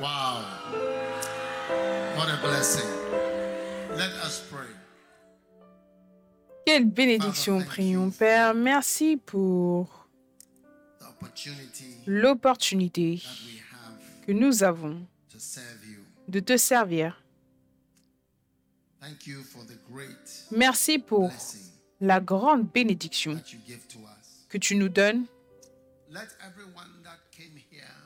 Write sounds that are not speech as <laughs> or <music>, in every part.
Wow. What a blessing. Let us pray. Quelle bénédiction, prions Père. Merci pour l'opportunité que nous avons de te servir. Merci pour blessing la grande bénédiction que tu nous donnes.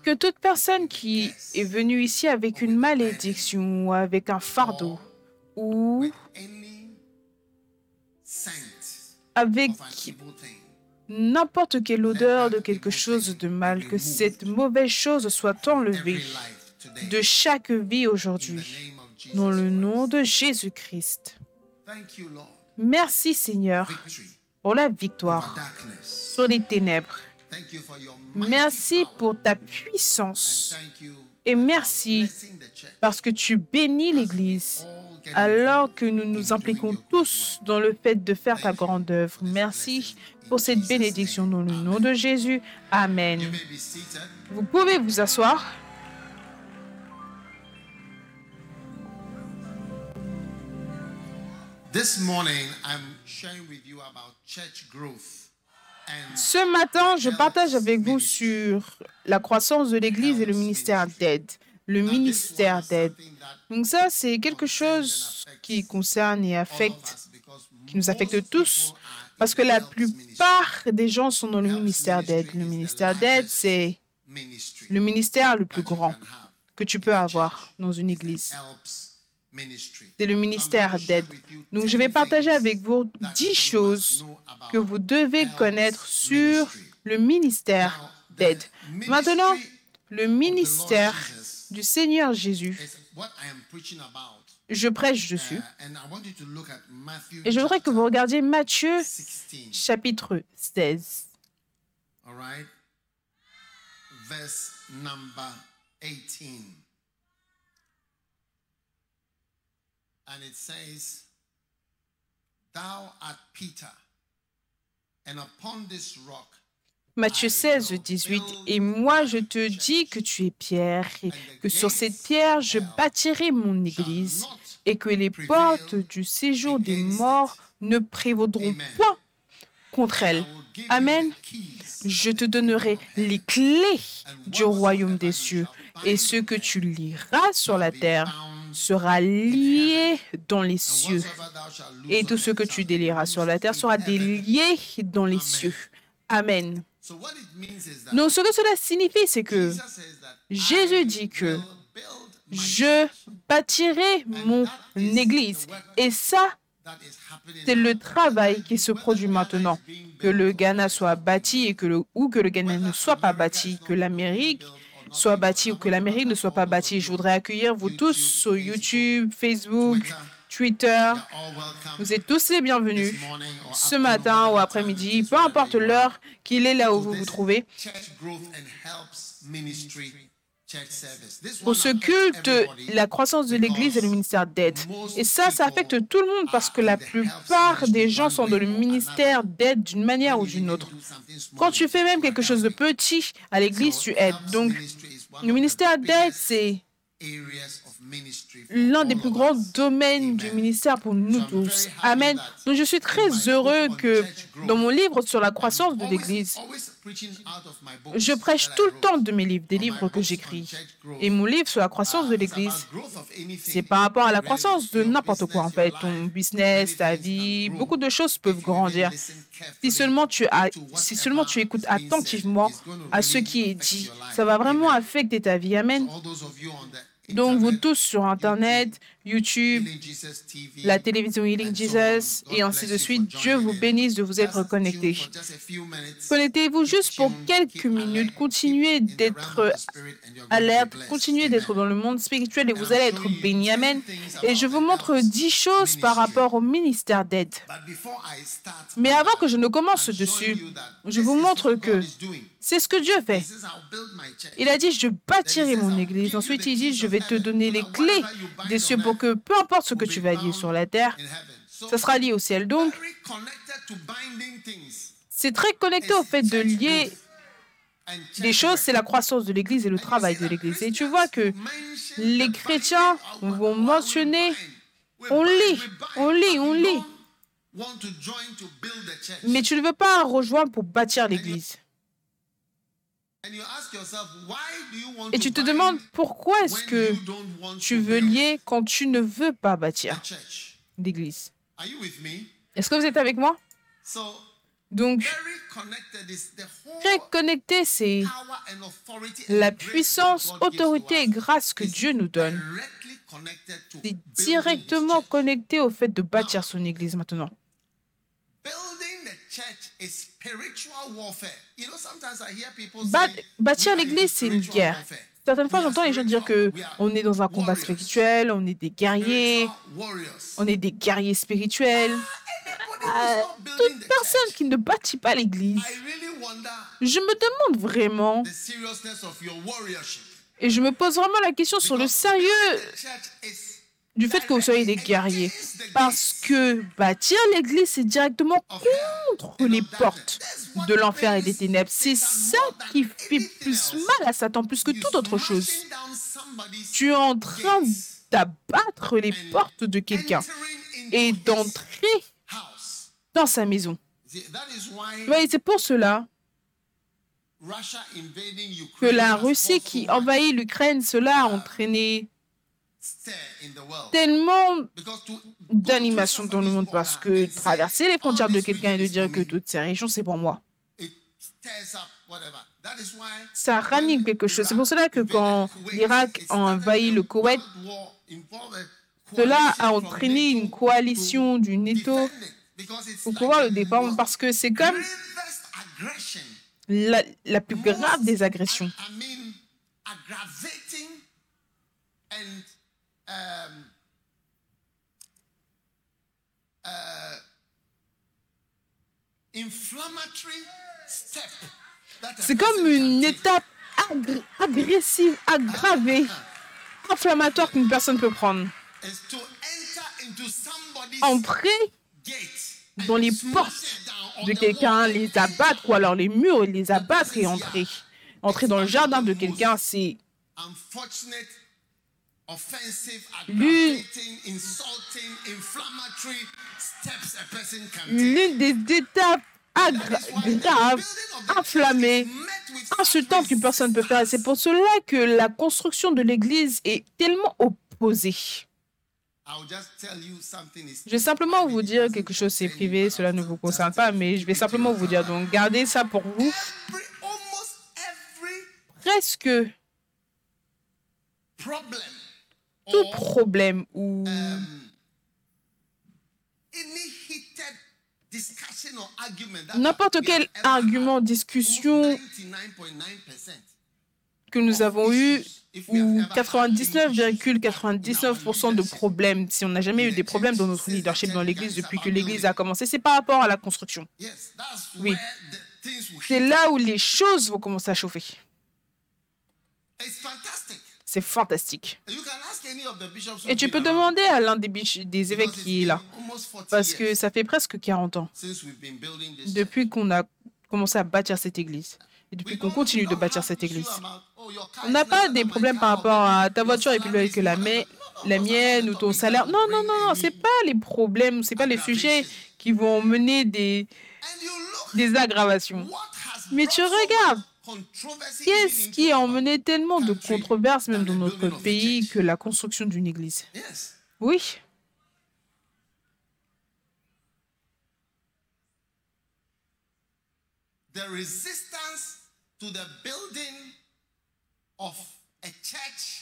Que toute personne qui est venue ici avec une malédiction ou avec un fardeau ou avec n'importe quelle odeur de quelque chose de mal, que cette mauvaise chose soit enlevée de chaque vie aujourd'hui. Dans le nom de Jésus-Christ. Merci Seigneur pour la victoire sur les ténèbres. Merci pour ta puissance. Et merci parce que tu bénis l'Église alors que nous nous impliquons tous dans le fait de faire ta grande œuvre. Merci pour cette bénédiction dans le nom de Jésus. Amen. Vous pouvez vous asseoir. This morning, I'm sharing with you about church growth Ce matin, je partage avec vous sur la croissance de l'Église et le ministère d'aide. Le ministère is d'aide. Donc ça, c'est quelque chose qui concerne et affecte, qui nous affecte tous, parce que la plupart des gens sont dans le ministère d'aide. Le ministère d'aide, c'est le ministère le plus grand que tu peux avoir dans une église. C'est le ministère d'aide. Donc je vais partager avec vous dix choses que vous devez connaître sur le ministère d'aide. Maintenant, le ministère du Seigneur Jésus, je prêche Uh, dessus. Matthew Et je voudrais que vous regardiez Matthieu 16. chapitre 16. All right. Verse number 18. And it says, Thou art Peter, and upon this rock Matthieu 16, 18. Et moi, je te dis que tu es Pierre, et que sur cette pierre, je bâtirai mon église, et que les portes du séjour des morts ne prévaudront point contre elle. Amen. Je te donnerai les clés du royaume des cieux, et ce que tu liras sur la terre sera lié dans les cieux, et tout ce que tu délieras sur la terre sera délié dans les cieux. Amen. Donc ce que cela signifie, c'est que Jésus dit que je bâtirai mon église. Et ça, c'est le travail qui se produit maintenant. Que le Ghana soit bâti et ou que le Ghana ne soit pas bâti, que l'Amérique soit bâtie ou que l'Amérique ne soit pas bâtie. Je voudrais accueillir vous tous sur YouTube, Facebook, Twitter. Vous êtes tous les bienvenus ce matin ou après-midi, peu importe l'heure qu'il est là où vous vous trouvez. Pour ce culte, la croissance de l'Église et le ministère d'aide. Et ça, ça affecte tout le monde parce que la plupart des gens sont dans le ministère d'aide d'une manière ou d'une autre. Quand tu fais même quelque chose de petit à l'Église, tu aides. Donc, le ministère d'aide, c'est l'un des plus grands domaines du ministère pour nous tous. Amen. Donc je suis très heureux que dans mon livre sur la croissance de l'Église, je prêche tout le temps de mes livres, des livres que j'écris. Et mon livre sur la croissance de l'Église, c'est par rapport à la croissance de n'importe quoi en fait. Ton business, ta vie, beaucoup de choses peuvent grandir. Si seulement tu, as, si seulement tu écoutes attentivement à ce qui est dit, ça va vraiment affecter ta vie. Amen. Donc, vous tous sur Internet, YouTube, la télévision Healing Jesus et ainsi de suite, Dieu vous bénisse de vous être connectés. Connectez-vous juste pour quelques minutes, continuez d'être alerte, continuez d'être dans le monde spirituel et vous allez être bénis. Amen. Et je vous montre dix choses par rapport au ministère d'aide. Mais avant que je ne commence dessus, je vous montre que c'est ce que Dieu fait. Il a dit, je bâtirai mon église. Ensuite, il dit, je vais te donner les clés des cieux pour que peu importe ce que tu vas lier sur la terre, ça sera lié au ciel. Donc, c'est très connecté au fait de lier des choses, c'est la croissance de l'Église et le travail de l'Église. Et tu vois que les chrétiens vont mentionner, on lit, on lit, on lit. Mais tu ne veux pas rejoindre pour bâtir l'Église. Et tu te demandes pourquoi est-ce que tu veux lier quand tu ne veux pas bâtir l'Église. Est-ce que vous êtes avec moi? Donc, très connecté, c'est la puissance, autorité et grâce que Dieu nous donne. C'est directement connecté au fait de bâtir son Église maintenant. Bâtir l'église, c'est une guerre. Certaines fois, j'entends les gens dire que on est dans un combat spirituel, on est des guerriers, on est des guerriers spirituels. Euh, toute personne qui ne bâtit pas l'église, je me demande vraiment, et je me pose vraiment la question sur le sérieux du fait que vous soyez des guerriers. Parce que bâtir l'Église, c'est directement contre les portes de l'enfer et des ténèbres. C'est ça qui fait plus mal à Satan, plus que toute autre chose. Tu es en train d'abattre les portes de quelqu'un et d'entrer dans sa maison. Oui, c'est pour cela que la Russie qui envahit l'Ukraine, cela a entraîné tellement d'animation dans le monde parce que traverser les frontières de quelqu'un et de dire que toutes ces régions, c'est pour moi. Ça ranime quelque chose. C'est pour cela que quand l'Irak a envahi le Koweït, cela a entraîné une coalition du NATO pour pouvoir le défendre parce que c'est comme la, la plus grave des agressions. Um, uh, C'est comme une étape agressive, aggravée, inflammatoire qu'une personne peut prendre. Entrer dans les portes de quelqu'un, les abattre, ou alors les murs, les abattre et entrer. Entrer dans le jardin de quelqu'un, c'est L'une des étapes graves, inflammées, insultantes qu'une personne peut faire. C'est pour cela que la construction de l'Église est tellement opposée. Je vais simplement vous dire quelque chose, c'est privé, cela ne vous concerne pas, mais je vais simplement vous dire, donc gardez ça pour vous. Presque tout problème ou n'importe quel argument, discussion que nous avons eu, ou 99,99% de problèmes, si on n'a jamais eu des problèmes dans notre leadership dans l'Église depuis que l'Église a commencé, c'est par rapport à la construction. Oui. C'est là où les choses vont commencer à chauffer. C'est fantastique. Et tu peux demander à l'un des, des évêques qui est là, parce que ça fait presque 40 ans depuis qu'on a commencé à bâtir cette église et depuis qu'on continue de bâtir cette église. On n'a pas des problèmes par rapport à ta voiture est plus belle que la, la mienne ou ton salaire. Non, non, non, non, c'est pas les problèmes, c'est pas les sujets qui vont mener des, des aggravations. Mais tu regardes, Qu'est-ce qui a emmené tellement de controverses, même dans notre pays, que la construction d'une église? Oui.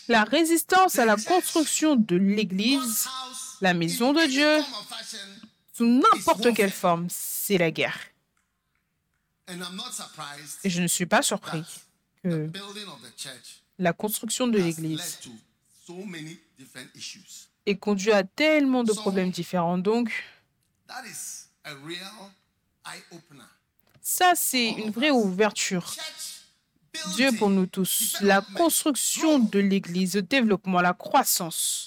La résistance à la construction de l'église, la maison de Dieu, sous n'importe quelle forme, c'est la guerre. Et je ne suis pas surpris que la construction de l'Église ait conduit à tellement de problèmes différents. Donc, ça, c'est une vraie ouverture. Dieu pour nous tous. La construction de l'Église, le développement, la croissance,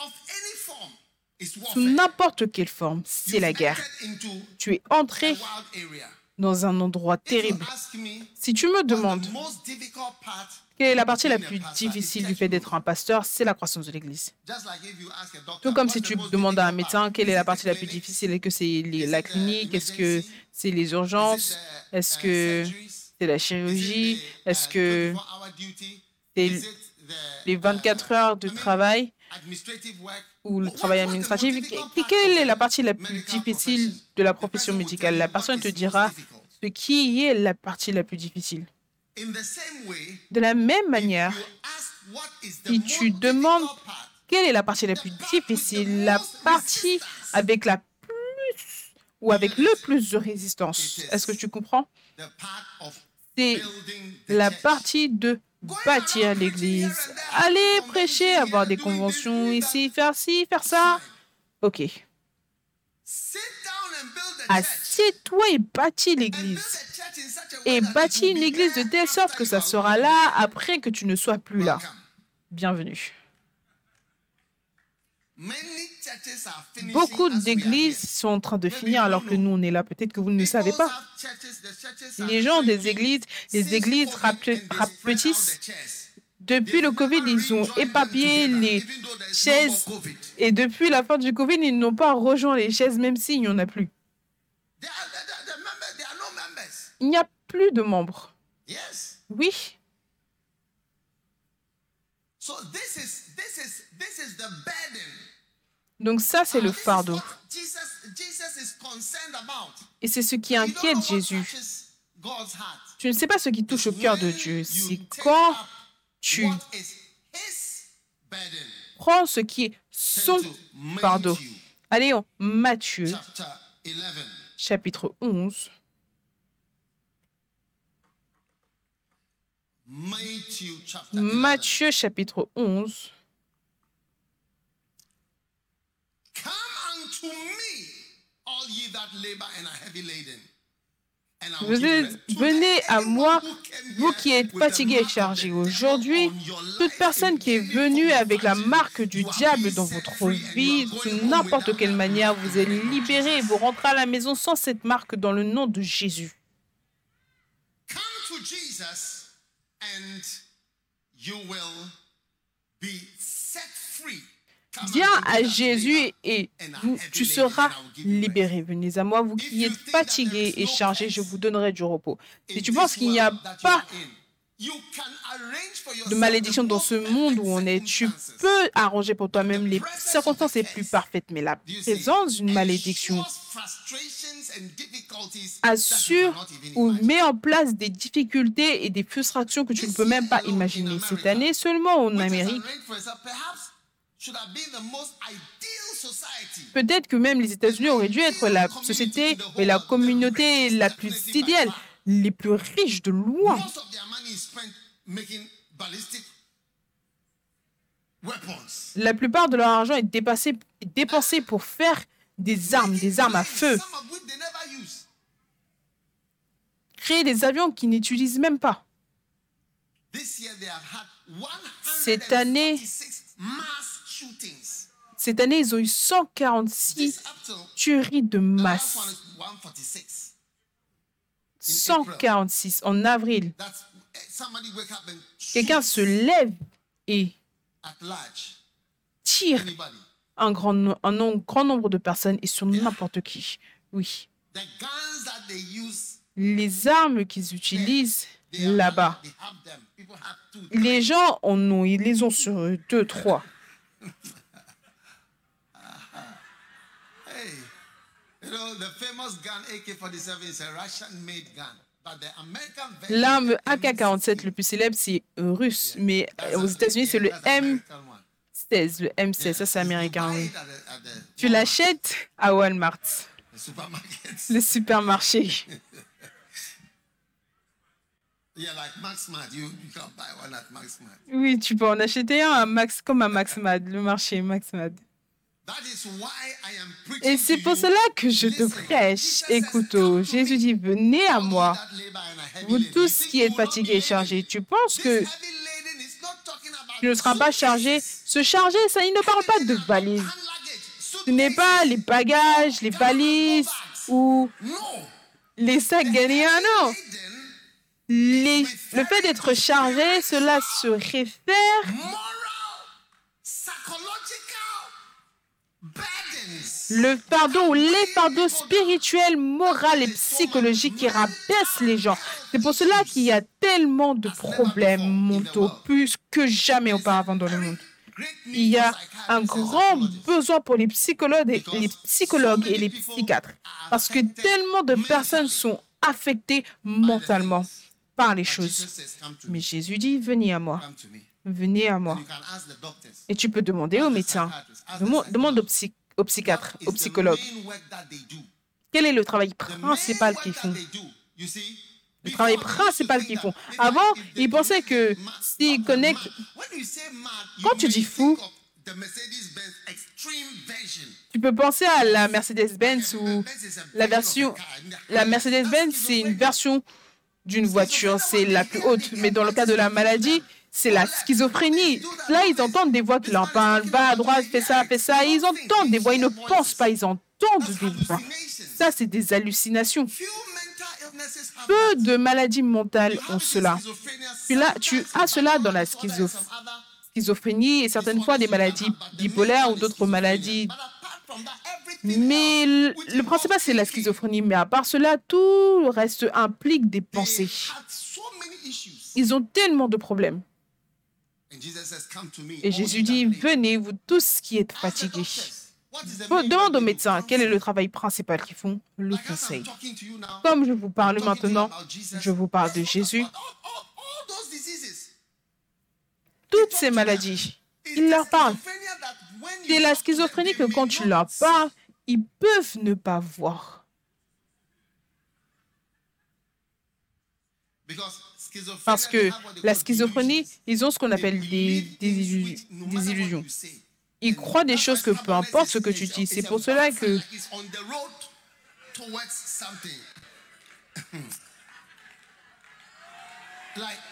sous n'importe quelle forme, c'est la guerre. Tu es entré dans un endroit terrible. Si tu me demandes quelle est la partie la plus difficile du fait d'être un pasteur, c'est la croissance de l'Église. Tout comme si tu demandes à un médecin quelle est la partie la plus difficile, est-ce que c'est la clinique, est-ce que c'est les urgences, est-ce que c'est la chirurgie, est-ce que c'est les 24 heures de travail? Ou le travail administratif, quelle est la partie la plus difficile de la profession médicale? La personne te dira ce qui est la partie la plus difficile. De la même manière, si tu demandes quelle est la partie la plus difficile, la partie avec la plus ou avec le plus de résistance, est-ce que tu comprends? C'est la partie de bâtir l'église, aller prêcher, avoir des conventions ici, faire ci, faire ça. Ok. Assieds-toi et bâtis l'église. Et bâtis une église de telle sorte que ça sera là après que tu ne sois plus là. Bienvenue. Beaucoup d'églises sont en train de finir alors que nous, on est là. Peut-être que vous ne le savez pas. Les gens des églises, les églises rapetissent. Depuis le Covid, ils ont épapié les chaises. Et depuis la fin du Covid, ils n'ont pas rejoint les chaises, même s'il n'y en a plus. Il n'y a plus de membres. Oui. Donc ça, c'est le fardeau. Et c'est ce qui inquiète Jésus. Tu ne sais pas ce qui touche au cœur de Dieu. C'est quand tu prends ce qui est son fardeau. Allez, en Matthieu, chapitre 11. Matthieu chapitre 11. Venez à moi, vous qui êtes fatigués et chargés. Aujourd'hui, toute personne qui est venue avec la marque du diable dans votre vie, de n'importe quelle manière, vous êtes libéré et vous rentrez à la maison sans cette marque dans le nom de Jésus. Viens à Jésus et tu seras libéré. Venez à moi, vous qui êtes fatigués et chargés, je vous donnerai du repos. Si tu penses qu'il n'y a pas de malédiction dans ce monde où on est, tu peux arranger pour toi-même les circonstances les plus parfaites, mais la présence d'une malédiction assure ou met en place des difficultés et des frustrations que tu ne peux même pas imaginer. Cette année seulement en Amérique, Peut-être que même les États-Unis auraient dû être la société et la communauté la plus idéale, les plus riches de loin. La plupart de leur argent est dépensé, dépensé pour faire des armes, des armes à feu. Créer des avions qu'ils n'utilisent même pas. Cette année, cette année, ils ont eu 146 tueries de masse. 146 en avril. Quelqu'un se lève et tire un grand, un grand nombre de personnes et sur n'importe qui. Oui. Les armes qu'ils utilisent là-bas, les gens en ont, ils les ont sur deux, trois. L'arme AK-47 le plus célèbre, c'est russe, mais aux États-Unis, c'est le M16. Le M16, ça, c'est américain. Tu l'achètes à Walmart, le supermarché. <laughs> Oui, tu peux en acheter un à Max, comme à MaxMad, le marché MaxMad. Et c'est pour cela que je te prêche. Écoute, oh, Jésus dit, venez à moi, vous tous qui êtes fatigués et chargés. Tu penses que tu ne seras pas chargé. Se charger, ça, il ne parle pas de valises. Ce n'est pas les bagages, les valises ou les sacs Galliano. Le fait d'être chargé, cela se réfère le fardeau ou les fardeaux spirituels, moraux et psychologiques qui rabaissent les gens. C'est pour cela qu'il y a tellement de problèmes mentaux, plus que jamais auparavant dans le monde. Il y a un grand besoin pour les psychologues et les, psychologues et les psychiatres, parce que tellement de personnes sont affectées mentalement par les choses. Mais Jésus dit, venez à moi. Venez à moi. Et tu peux demander aux médecins, demande aux psychologues aux psychiatres, aux psychologues. Quel est le travail principal qu'ils font? Le travail principal qu'ils font. Avant, ils pensaient que s'ils connectent... Quand tu dis fou, tu peux penser à la Mercedes-Benz ou la version... La Mercedes-Benz, c'est une version d'une voiture, c'est la plus haute. Mais dans le cas de la maladie, c'est la schizophrénie. Là, ils entendent des voix qui leur parlent, va à droite, fais ça, fais ça. ils entendent des voix, ils ne pensent pas, ils entendent des voix. Ça, c'est des hallucinations. Peu de maladies mentales ont cela. Puis là, tu as cela dans la schizophrénie et certaines fois des maladies bipolaires ou d'autres maladies. Mais le principal, c'est la schizophrénie. Mais à part cela, tout le reste implique des pensées. Ils ont tellement de problèmes. Et Jésus dit, venez, vous tous qui êtes fatigués. Demande aux médecins quel est le travail principal qu'ils font, le conseil. Comme je vous parle maintenant, je vous parle de Jésus. Toutes ces maladies, il leur parle. C'est la schizophrénie que quand tu leur parles, ils peuvent ne pas voir. Parce que la schizophrénie, ils ont ce qu'on appelle des, des, illusions. Ils croient des choses que peu importe ce que tu dis. C'est pour cela que <coughs>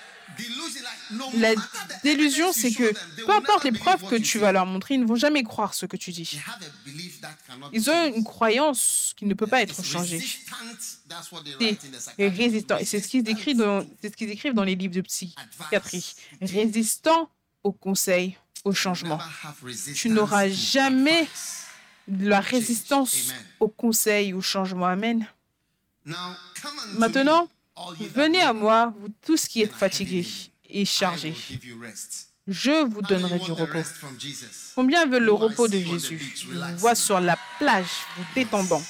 La délusion, c'est que peu importe les preuves que tu vas leur montrer, ils ne vont jamais croire ce que tu dis. Ils ont une croyance qui ne peut pas être changée. C'est résistant. Et c'est ce qu'ils écrivent, dans, ce qu'ils écrivent dans les livres de psychiatrie. Résistant au conseil, au changement. Tu n'auras jamais de la résistance au conseil, au changement. Amen. Maintenant, Venez à moi, vous tous qui êtes fatigués et chargés. Je vous donnerai du repos. Combien veulent le repos de Jésus? Je vous vois sur la plage, vous détendant.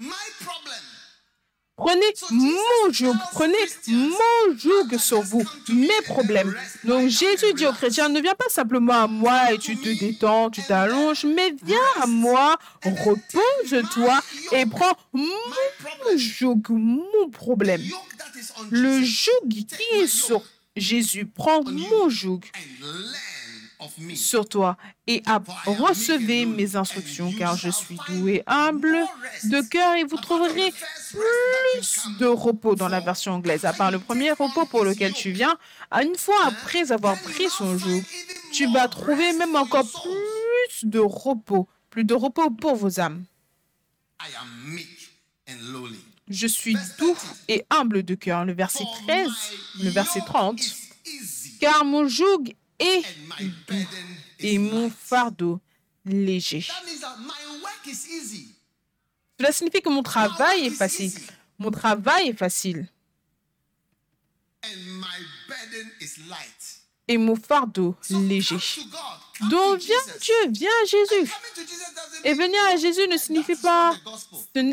My problem Prenez mon joug, prenez mon joug sur vous, mes problèmes. Donc Jésus dit aux chrétiens, ne viens pas simplement à moi et tu te détends, tu t'allonges, mais viens à moi, repose-toi et prends mon joug, mon problème. Le joug qui est sur Jésus, prends mon joug sur toi et recevez mes instructions, car je suis doux et humble de cœur et vous trouverez plus de repos dans la version anglaise. À part le premier repos pour lequel tu viens, une fois après avoir pris son joug, tu vas trouver même encore plus de repos, plus de repos pour vos âmes. Je suis doux et humble de cœur. Le verset 13, le verset 30. Car mon joug et, et mon fardeau léger. Cela signifie que mon travail est facile. Mon travail est facile. Et mon fardeau léger. Donc viens Dieu, viens à Jésus. Et venir à Jésus ne signifie pas...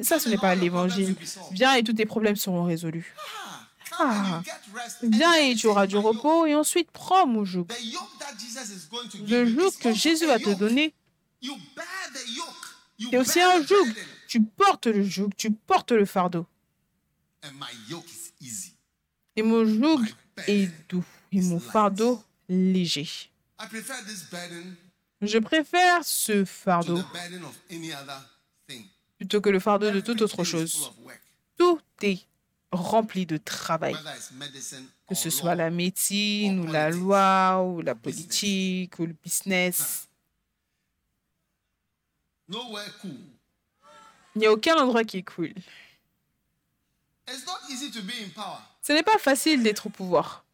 Ça, ce n'est pas l'évangile. Viens et tous tes problèmes seront résolus. Ah, viens et tu auras du repos et ensuite prends mon joug. Le joug que Jésus va te donner, c'est aussi un joug. Tu portes le joug, tu portes le fardeau. Et mon joug est doux et mon fardeau léger. Je préfère ce fardeau plutôt que le fardeau de toute autre chose. Tout est rempli de travail, que ce soit la médecine ou la loi ou la politique ou le business. Il n'y a aucun endroit qui est cool. Ce n'est pas facile d'être au pouvoir.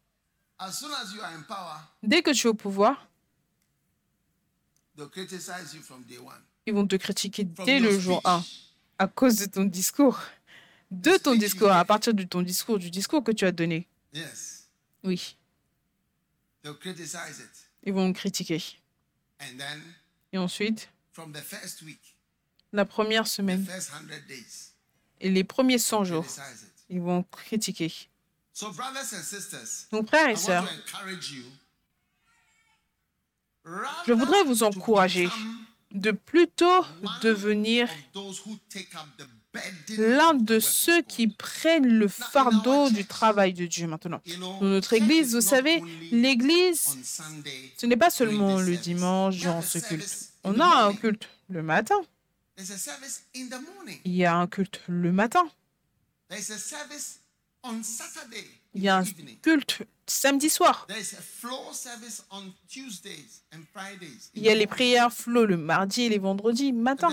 Dès que tu es au pouvoir, ils vont te critiquer dès le jour 1 à cause de ton discours. De ton discours, à partir de ton discours, du discours que tu as donné. Oui. Ils vont critiquer. Et ensuite, la première semaine et les premiers 100 jours, ils vont critiquer. Mon frère et sœurs, je voudrais vous encourager de plutôt devenir l'un de ceux qui prennent le fardeau du travail de Dieu maintenant. Dans notre Église, vous savez, l'Église, ce n'est pas seulement le dimanche durant ce culte. On a un culte le matin. Il y a un culte le matin. Il y a un culte samedi soir. Il y a les prières flow le mardi et les vendredis matin.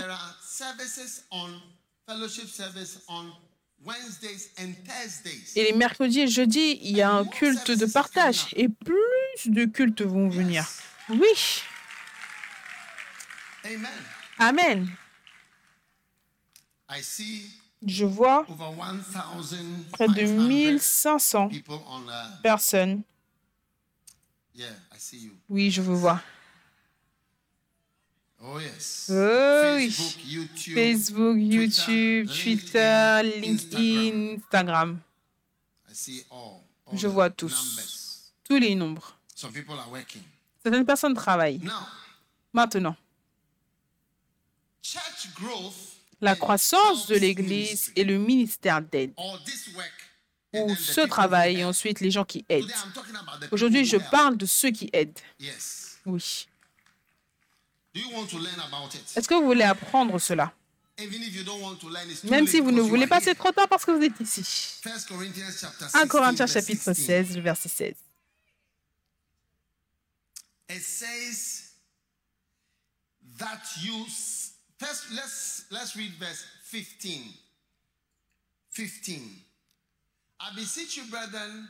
Et les mercredis et jeudis, il y a un culte de partage. Et plus de cultes vont venir. Oui. Amen. Je vois près de 1500 personnes. Oui, je vous vois. Oh oui. Facebook, YouTube, Twitter, LinkedIn, Instagram. Je vois tous. Tous les nombres. Certaines personnes travaillent. Maintenant, la croissance de l'Église et le ministère d'aide, ou ce travail et ensuite les gens qui aident. Aujourd'hui, je parle de ceux qui aident. Oui. Est-ce que vous voulez apprendre cela? Même si vous ne voulez pas, c'est trop tard parce que vous êtes ici. 1 Corinthiens chapitre 16, verset 16. It says that you First, let's, let's read verse 15. 15. I beseech you, brethren,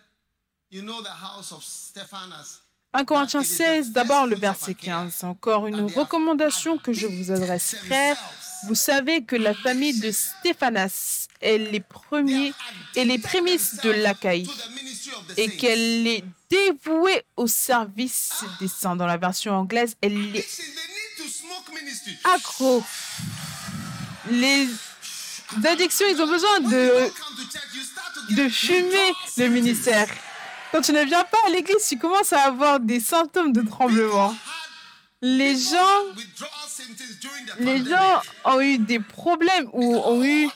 you know the house of Stephanus. 1 Corinthiens 16, d'abord le verset 15. Encore une recommandation que je vous adresse, frères. Vous savez que la famille de Stéphanas est les premiers et les prémices de l'Achaïe et qu'elle est dévouée au service des saints. Dans la version anglaise, elle est accro. Les addictions, ils ont besoin de, de fumer le ministère. Quand tu ne viens pas à l'église, tu commences à avoir des symptômes de tremblement. Les gens, les gens ont eu des problèmes ou ont eu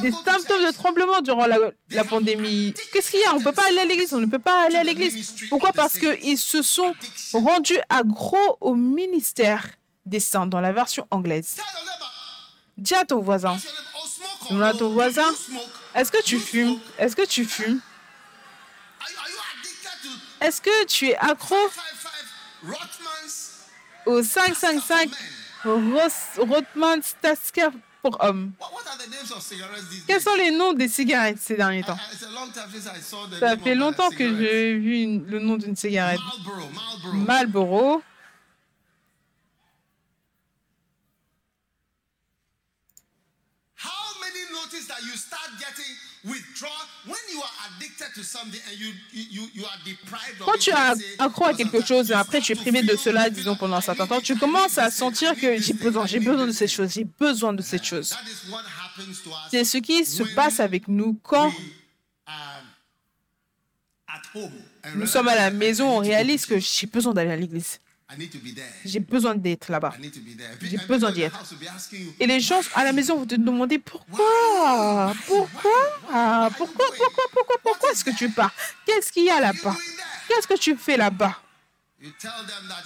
des symptômes de tremblement durant la, la pandémie. Qu'est-ce qu'il y a? On ne peut pas aller à l'église, on ne peut pas aller à l'église. Pourquoi? Parce qu'ils se sont rendus accros au ministère des saints dans la version anglaise. Dis à ton voisin. Dis à ton voisin. Est-ce que tu fumes? Est-ce que tu fumes? Est-ce que tu es accro au 555 Rothman Stasker pour homme? Quels sont les noms des cigarettes ces derniers temps? Ça fait longtemps que j'ai vu le nom d'une cigarette. Marlboro. Quand tu as accro à quelque chose et après tu es privé de cela, disons pendant un certain temps, tu commences à sentir que j'ai besoin, j'ai besoin de cette chose, j'ai besoin de cette chose. C'est ce qui se passe avec nous quand nous sommes à la maison, on réalise que j'ai besoin d'aller à l'église. J'ai besoin d'être là-bas. J'ai besoin d'y être. Et les gens à la maison vont te demander pourquoi? Pourquoi? Pourquoi Pourquoi Pourquoi Pourquoi est-ce que tu pars? Qu'est-ce qu'il y a là-bas? Qu'est-ce que tu fais là-bas?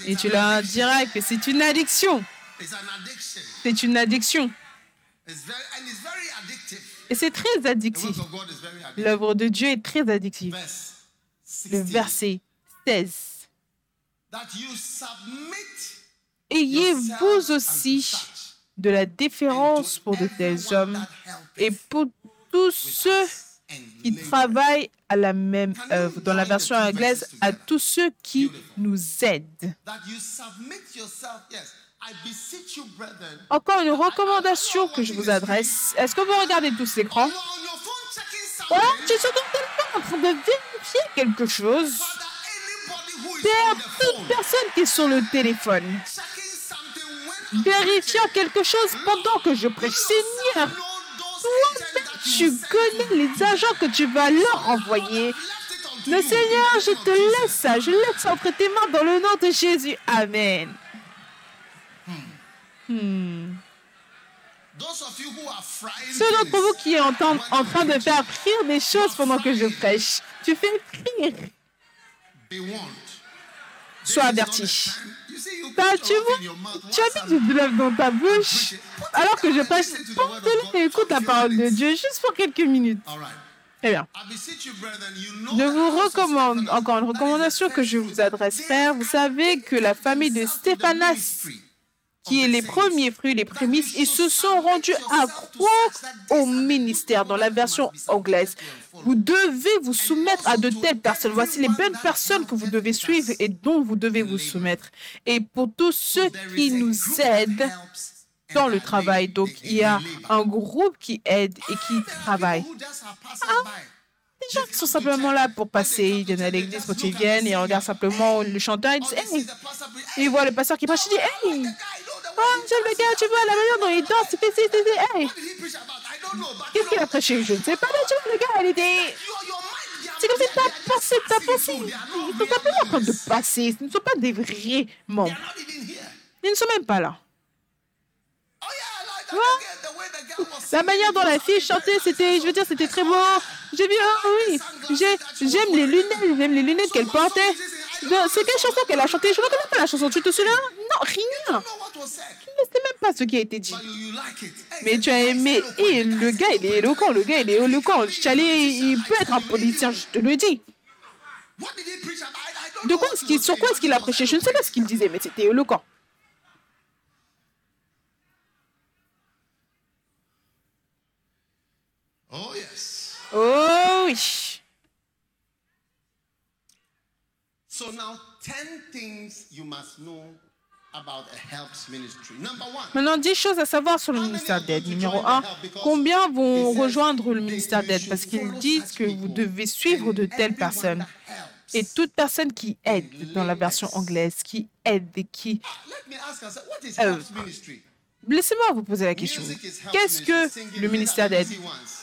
Et tu leur diras que c'est une addiction. C'est une addiction. Et c'est très addictif. L'œuvre de Dieu est très addictive. Le verset 16. Ayez vous aussi de la déférence pour de tels hommes et pour tous ceux qui travaillent à la même œuvre. Dans la version anglaise, à tous ceux qui nous aident. Encore une recommandation que je vous adresse. Est-ce que vous regardez tous l'écran Voilà, tu es sur ton téléphone en train de vérifier quelque chose. Père, toute personne qui est sur le téléphone, vérifiant quelque chose pendant que je prêche. Seigneur, toi tu connais les agents que tu vas leur envoyer. Le Seigneur, je te laisse ça. Je laisse entre tes mains dans le nom de Jésus. Amen. Hmm. Ceux d'entre vous qui sont en train de faire prier des choses pendant que je prêche, tu fais prier. Sois averti. tu vois, tu as mis du lèvres dans ta bouche alors que je. Porte-le et écoute la parole de Dieu juste pour quelques minutes. Très bien. Je vous recommande, encore une recommandation que je vous adresse, frère. Vous savez que la famille de Stéphanas qui est les premiers fruits, les prémices, ils se sont rendus accros au ministère dans la version anglaise. Vous devez vous soumettre à de telles personnes. Voici les bonnes personnes que vous devez suivre et dont vous devez vous soumettre. Et pour tous ceux qui nous aident dans le travail, donc il y a un groupe qui aide et qui travaille. Ah, des gens qui sont simplement là pour passer, ils viennent à l'église quand ils viennent, ils regardent simplement le chanteur, ils disent Hey! Ils voient le pasteur qui passe, ils disent Hey! Oh, le gars, tu vois la manière dont il danse, il fait ci, Hey! Qu'est-ce qu'il a prêché Je ne sais pas, mais tu vois, le gars, il était. C'est comme si ta pensée, ta pensée. Ils sont simplement en train de passer. Ce ne sont pas des vrais membres. Ils ne sont même pas là. La manière dont la fille chantait, c'était, je veux dire, c'était très beau. J'ai vu, ah oui, j'aime les lunettes, j'aime les lunettes qu'elle portait. C'est quelle chanson qu'elle a chantée? Je ne reconnais pas la chanson, tu te souviens? Non, rien. Tu ne sais même pas ce qui a été dit. Mais tu as aimé. Et le gars, il est éloquent, le gars, il est éloquent. il peut être un politicien, je te le dis. De quoi est-ce sur quoi est-ce qu'il a prêché? Je ne sais pas ce qu'il disait, mais c'était éloquent. Oh, yes. Oh oui. So now 10 things you must know about a helps ministry. Number one, Maintenant, 10 choses à savoir sur le ministère d'aide. Numéro 1, combien vont rejoindre le ministère d'aide? Parce qu'ils disent que vous devez suivre de telles personnes. Et toute personne qui aide, dans la version anglaise, qui aide, qui... Euh, Laissez-moi vous poser la question. Qu'est-ce que le ministère d'aide?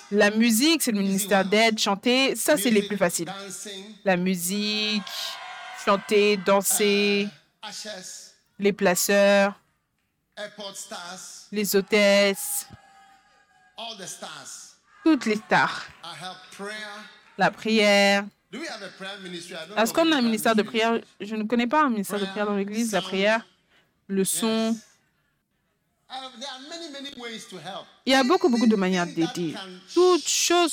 La musique, c'est le ministère d'aide. Chanter, ça, c'est les plus faciles. La musique, chanter, danser, les placeurs, les hôtesses, toutes les stars. La prière. Est-ce qu'on a un ministère de prière? Je ne connais pas un ministère de prière dans l'Église. La prière, le son, il y a beaucoup, beaucoup de manières d'aider. Toute chose,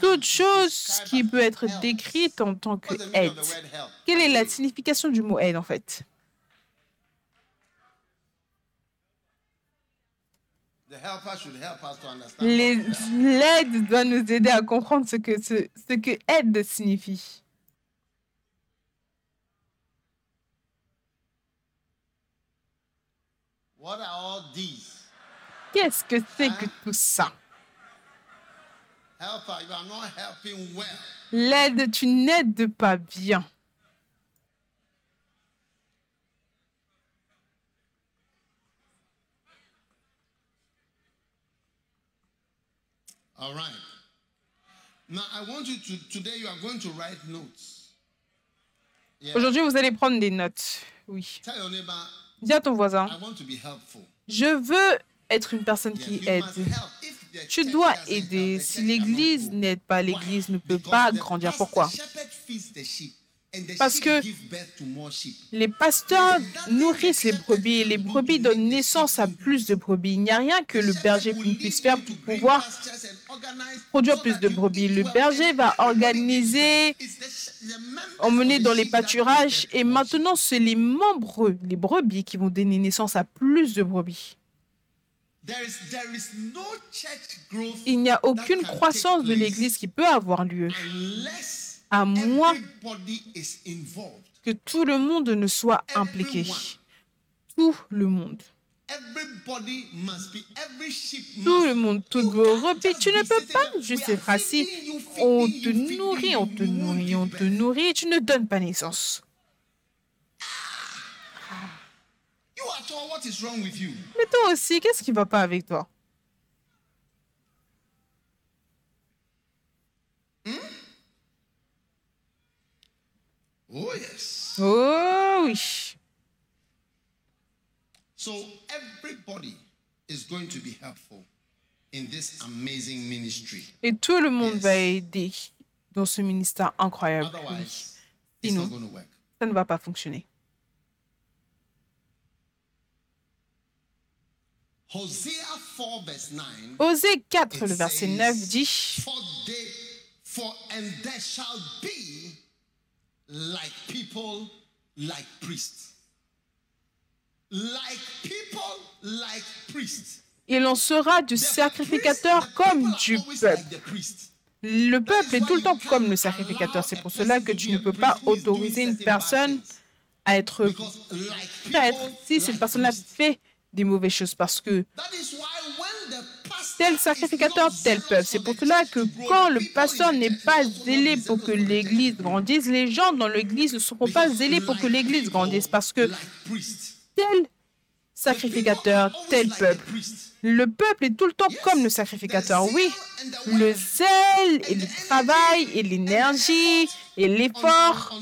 toute chose qui peut être décrite en tant que aide. Quelle est la signification du mot aide en fait? L'aide doit nous aider à comprendre ce que, ce, ce que aide signifie. Qu'est-ce que c'est que tout ça? L'aide, tu n'aides pas bien. All right. Now I want you to today you are going to write notes. Aujourd'hui, vous allez prendre des notes. Oui. Dis à ton voisin, je veux être une personne qui aide. Tu dois aider. Si l'Église n'aide pas, l'Église ne peut pas grandir. Pourquoi? Parce que les pasteurs nourrissent les brebis et les brebis donnent naissance à plus de brebis. Il n'y a rien que le berger puisse faire pour pouvoir produire plus de brebis. Le berger va organiser, emmener dans les pâturages et maintenant c'est les membres, les brebis qui vont donner naissance à plus de brebis. Il n'y a aucune croissance de l'Église qui peut avoir lieu à moins que tout le monde ne soit impliqué. Tout le monde. Tout le monde, toutes vos repas. Tu ne peux pas juste être assis. On te nourrit, on te nourrit, on te nourrit et tu ne donnes pas naissance. Mais toi aussi, qu'est-ce qui ne va pas avec toi? Hmm? Oh yes. Oh oui. So everybody is going to be helpful in this amazing ministry. Et tout le monde yes. va aider dans ce ministère incroyable. Otherwise, Sinon, it's not going to work. ça ne va pas fonctionner. Osée 4, le verset 9 dit. Il en sera du sacrificateur comme du peuple. Le peuple est tout le temps comme le sacrificateur. C'est pour cela que tu ne peux pas autoriser une personne à être prêtre si cette personne-là fait des mauvaises choses parce que tel sacrificateur, tel peuple. C'est pour cela que quand le pasteur n'est pas zélé pour que l'Église grandisse, les gens dans l'Église ne seront pas zélés pour que l'Église grandisse parce que tel sacrificateur, tel peuple. Le peuple est tout le temps comme le sacrificateur, oui. Le zèle et le travail et l'énergie et l'effort.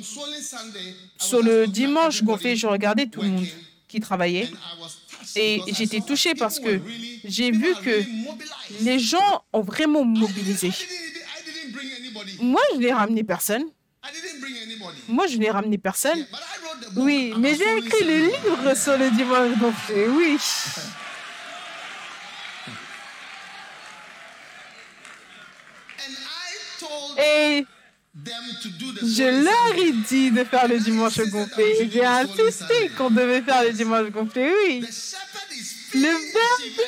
Sur le dimanche gonflé, je regardais tout le monde qui travaillait et j'étais touchée parce que j'ai vu que les gens ont vraiment mobilisé. Moi, je n'ai ramené personne. Moi, je n'ai ramené personne. Oui, mais j'ai écrit le livre sur le dimanche gonflé, oui. Et je leur ai dit de faire le dimanche gonflé. J'ai insisté qu'on devait faire le dimanche gonflé, oui. Le verbe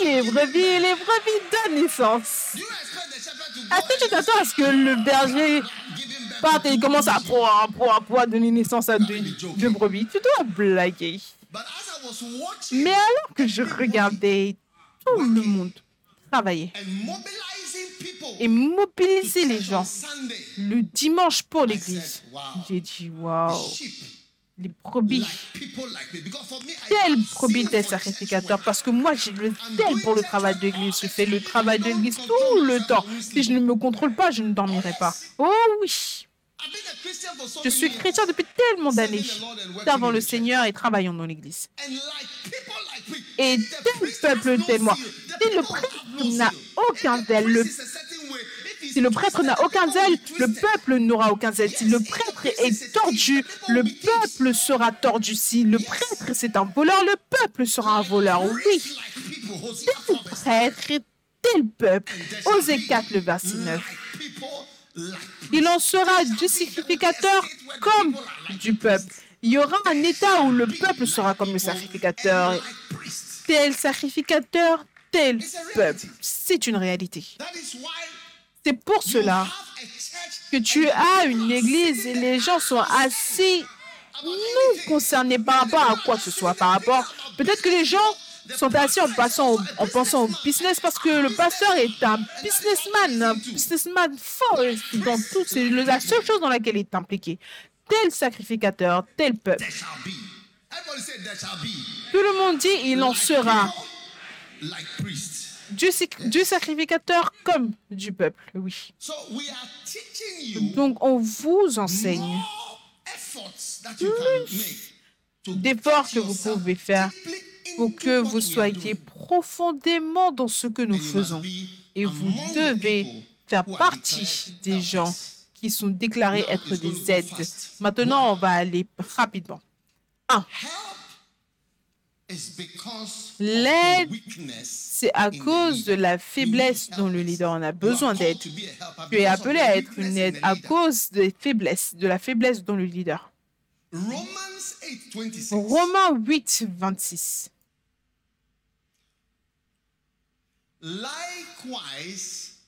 les brebis et les brebis donnent naissance. Est-ce que tu t'attends à ce que le berger parte et commence à pouvoir, donner naissance à deux, deux brebis Tu dois blaguer. Mais alors que je regardais tout le monde travailler et mobiliser les gens le dimanche pour l'église. J'ai dit, waouh, les brebis. Tel brebis, tel sacrificateur. Parce que moi, j'ai le tel pour le travail de l'église. Je fais le travail de l'église tout le temps. Si je ne me contrôle pas, je ne dormirai pas. Oh oui. Je suis chrétien depuis tellement d'années, servant le Seigneur et travaillant dans l'Église. Et tel peuple tel moi, si le prêtre n'a aucun zèle, si le prêtre n'a aucun zèle, le peuple n'aura aucun zèle. Si le prêtre est tordu, le peuple sera tordu. Si le prêtre c'est un voleur, le peuple sera un voleur. Oui. Tel prêtre et tel peuple. Osée 4, le verset 9. Il en sera du sacrificateur comme du peuple. Il y aura un état où le peuple sera comme le sacrificateur. Tel sacrificateur, tel peuple. C'est une réalité. C'est pour cela que tu as une église et les gens sont assez non concernés par rapport à quoi que ce soit. Par rapport, peut-être que les gens sont assis en, passant en pensant au business parce que le pasteur est un businessman, un businessman fort dans tout. C'est la seule chose dans laquelle il est impliqué. Tel sacrificateur, tel peuple. Tout le monde dit il en sera du, du sacrificateur comme du peuple, oui. Donc on vous enseigne plus d'efforts que vous pouvez faire pour que vous soyez profondément dans ce que nous faisons. Et vous devez faire partie des gens qui sont déclarés être des aides. Maintenant, on va aller rapidement. 1. L'aide, c'est à cause de la faiblesse dont le leader en a besoin d'aide. Tu es appelé à être une aide à cause des faiblesses, de la faiblesse dont le leader. Romains 8, 26. Likewise,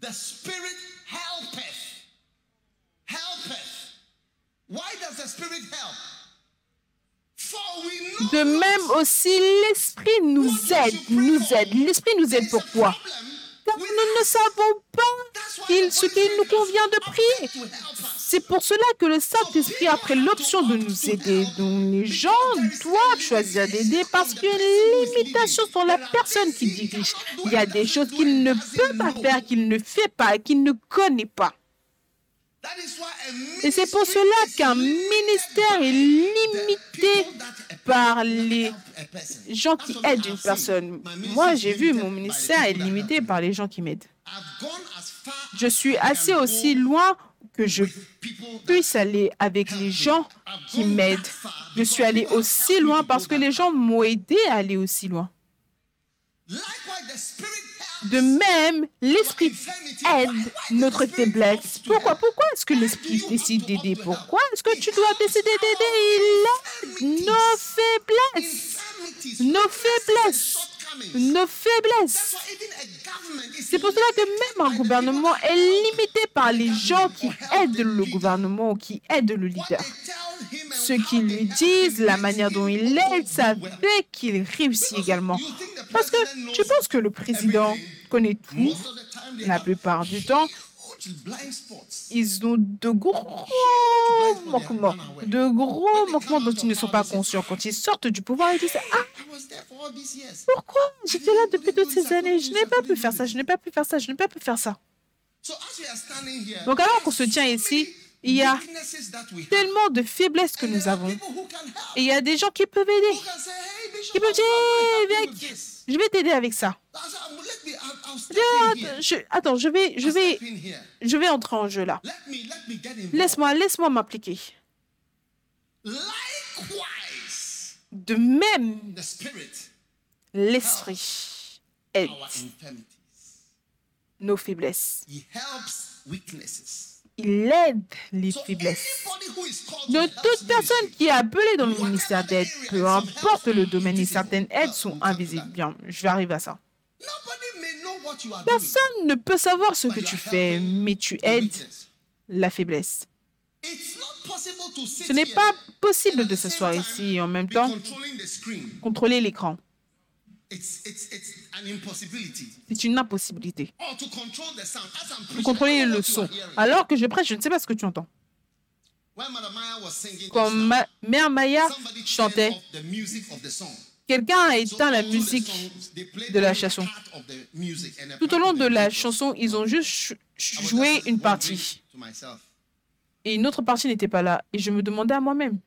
the Spirit helpeth. Helpeth. Why does the Spirit help? De même aussi, l'Esprit nous aide, nous aide. L'Esprit nous aide pourquoi Car nous ne savons pas ce qu'il nous convient de prier. C'est pour cela que le Saint-Esprit a pris l'option de nous aider. Donc les gens doivent choisir d'aider parce qu'il y a une limitation sur la personne qui dirige. Il y a des choses qu'il ne peut pas faire, qu'il ne fait pas, qu'il ne connaît pas. Et c'est pour cela qu'un ministère est limité par les gens qui aident une personne. Moi, j'ai vu mon ministère est limité par les gens qui m'aident. Je suis assez aussi loin que je puisse aller avec les gens qui m'aident. Je suis allé aussi loin parce que les gens m'ont aidé à aller aussi loin. De même, l'Esprit aide notre faiblesse. Pourquoi Pourquoi est-ce que l'Esprit décide d'aider? Pourquoi est-ce que tu dois décider d'aider? Il aide nos faiblesses. Nos faiblesses. Nos faiblesses. C'est pour cela que même un gouvernement est limité par les gens qui aident le gouvernement ou qui aident le leader. Ce qu'ils lui disent, la manière dont il aide, ça fait qu'il réussit également. Parce que tu penses que le président connaît tout la plupart du temps. Ils ont de gros manquements, de gros manquements dont ils ne sont pas conscients. Quand ils sortent du pouvoir, ils disent Ah, pourquoi j'étais là depuis toutes ces années? Je n'ai pas pu faire ça, je n'ai pas pu faire ça, je n'ai pas pu faire ça. Donc alors qu'on se tient ici, il y a tellement de faiblesses que nous avons. Et il y a des gens qui peuvent aider. Qui peuvent dire, je vais t'aider avec ça. attends, je vais, je vais, je vais entrer en jeu là. Laisse-moi, laisse-moi m'appliquer. De même, l'esprit aide nos faiblesses il aide les faiblesses. De toute personne qui est appelée dans le ministère d'aide, peu importe le domaine, et certaines aides sont invisibles. Bien, je vais arriver à ça. Personne ne peut savoir ce que tu fais, mais tu aides la faiblesse. Ce n'est pas possible de s'asseoir ici et en même temps contrôler l'écran. C'est une impossibilité. Pour contrôler le son. Alors que je prêche, je ne sais pas ce que tu entends. Quand Mère Maya chantait, quelqu'un a éteint la musique de la chanson. Tout au long de la chanson, ils ont juste joué une partie. Et une autre partie n'était pas là. Et je me demandais à moi-même.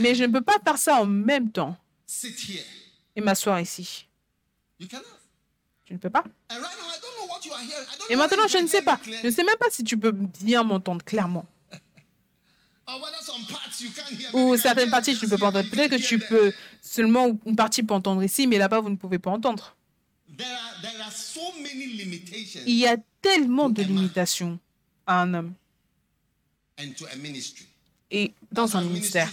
Mais je ne peux pas faire ça en même temps et m'asseoir ici. Tu ne peux pas. Et maintenant, je ne sais pas. Je ne sais même pas si tu peux bien m'entendre clairement. <laughs> Ou certaines parties, tu ne peux pas entendre. Peut-être que tu peux seulement une partie pour entendre ici, mais là-bas, vous ne pouvez pas entendre. Il y a tellement de limitations à un homme et dans un ministère.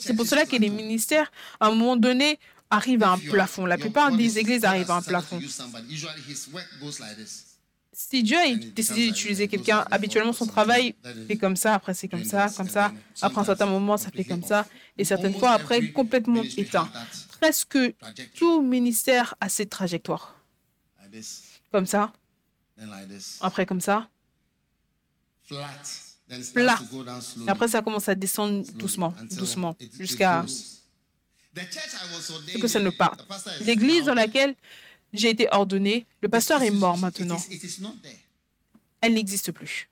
C'est pour cela que les ministères, à un moment donné, arrivent à un plafond. La plupart des églises arrivent à un plafond. Si Dieu a décidé d'utiliser quelqu'un, habituellement son travail fait comme ça, après c'est comme ça, comme ça, après un certain moment ça fait comme ça, et certaines fois après complètement éteint. Presque tout ministère a cette trajectoire. Comme ça, après comme ça, plat. après, ça commence à descendre doucement, doucement, jusqu'à ce que ça ne parte. L'église dans laquelle j'ai été ordonné, le pasteur est mort maintenant. Elle n'existe plus.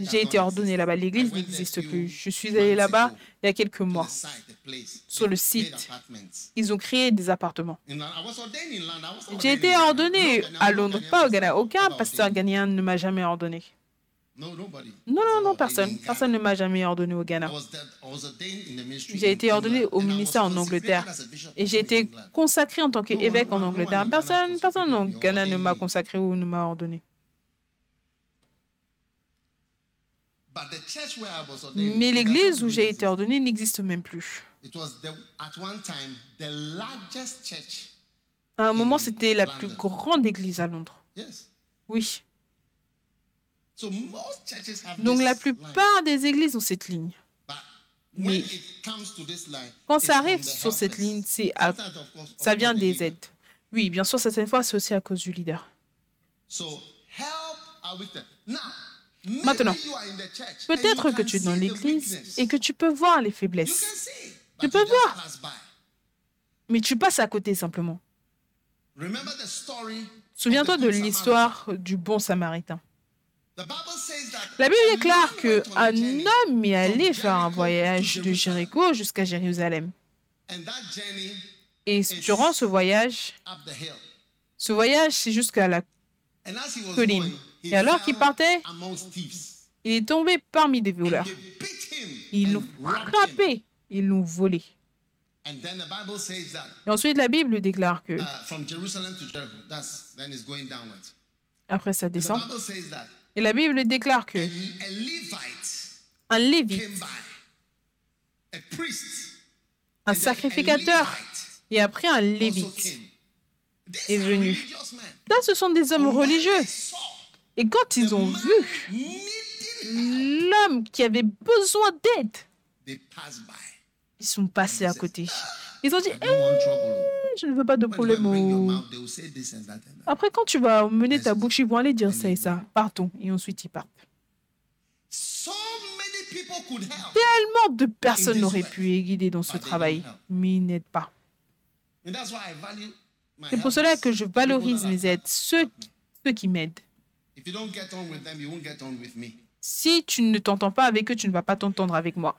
J'ai été ordonné là-bas. L'église n'existe plus. Je suis allé là-bas il y a quelques mois. Sur le site, ils ont créé des appartements. J'ai été ordonné à Londres, pas au Ghana. Aucun pasteur ghanéen ne m'a jamais ordonné. Non, non, non, personne. Personne ne m'a jamais ordonné au Ghana. J'ai été ordonné au ministère en Angleterre et j'ai été consacré en tant qu'évêque en Angleterre. Personne, personne au Ghana ne m'a consacré ou ne m'a ordonné. Mais l'église où j'ai été ordonné n'existe même plus. À un moment, c'était la plus grande église à Londres. Oui. Donc la plupart des églises ont cette ligne. Mais quand ça arrive sur cette ligne, c'est ça vient des aides. Oui, bien sûr, certaines fois, c'est aussi à cause du leader. Maintenant, peut-être que tu es dans l'église et que tu peux voir les faiblesses. Tu peux voir. Mais tu passes à côté simplement. Souviens-toi de l'histoire du bon samaritain. La Bible déclare qu'un homme est allé faire un voyage de Jéricho jusqu'à Jérusalem. Et durant ce voyage, ce voyage, c'est jusqu'à la colline. Et alors qu'il partait, il est tombé parmi des voleurs. Ils l'ont frappé, ils l'ont volé. Et ensuite, la Bible déclare que, après ça descend, et la Bible déclare que un lévite, un sacrificateur, et après un lévite est venu. Là, ce sont des hommes religieux. Et quand ils ont vu l'homme qui avait besoin d'aide, ils sont passés à côté. Ils ont dit, eh, je ne veux pas de problème. Après, quand tu vas mener ta bouche, ils vont aller dire ça et ça. Partons. Et ensuite, ils partent. Tellement de personnes auraient pu aider dans ce travail, mais ils n'aident pas. C'est pour cela que je valorise mes aides, ceux, ceux qui m'aident. Si tu ne t'entends pas avec eux, tu ne vas pas t'entendre avec moi.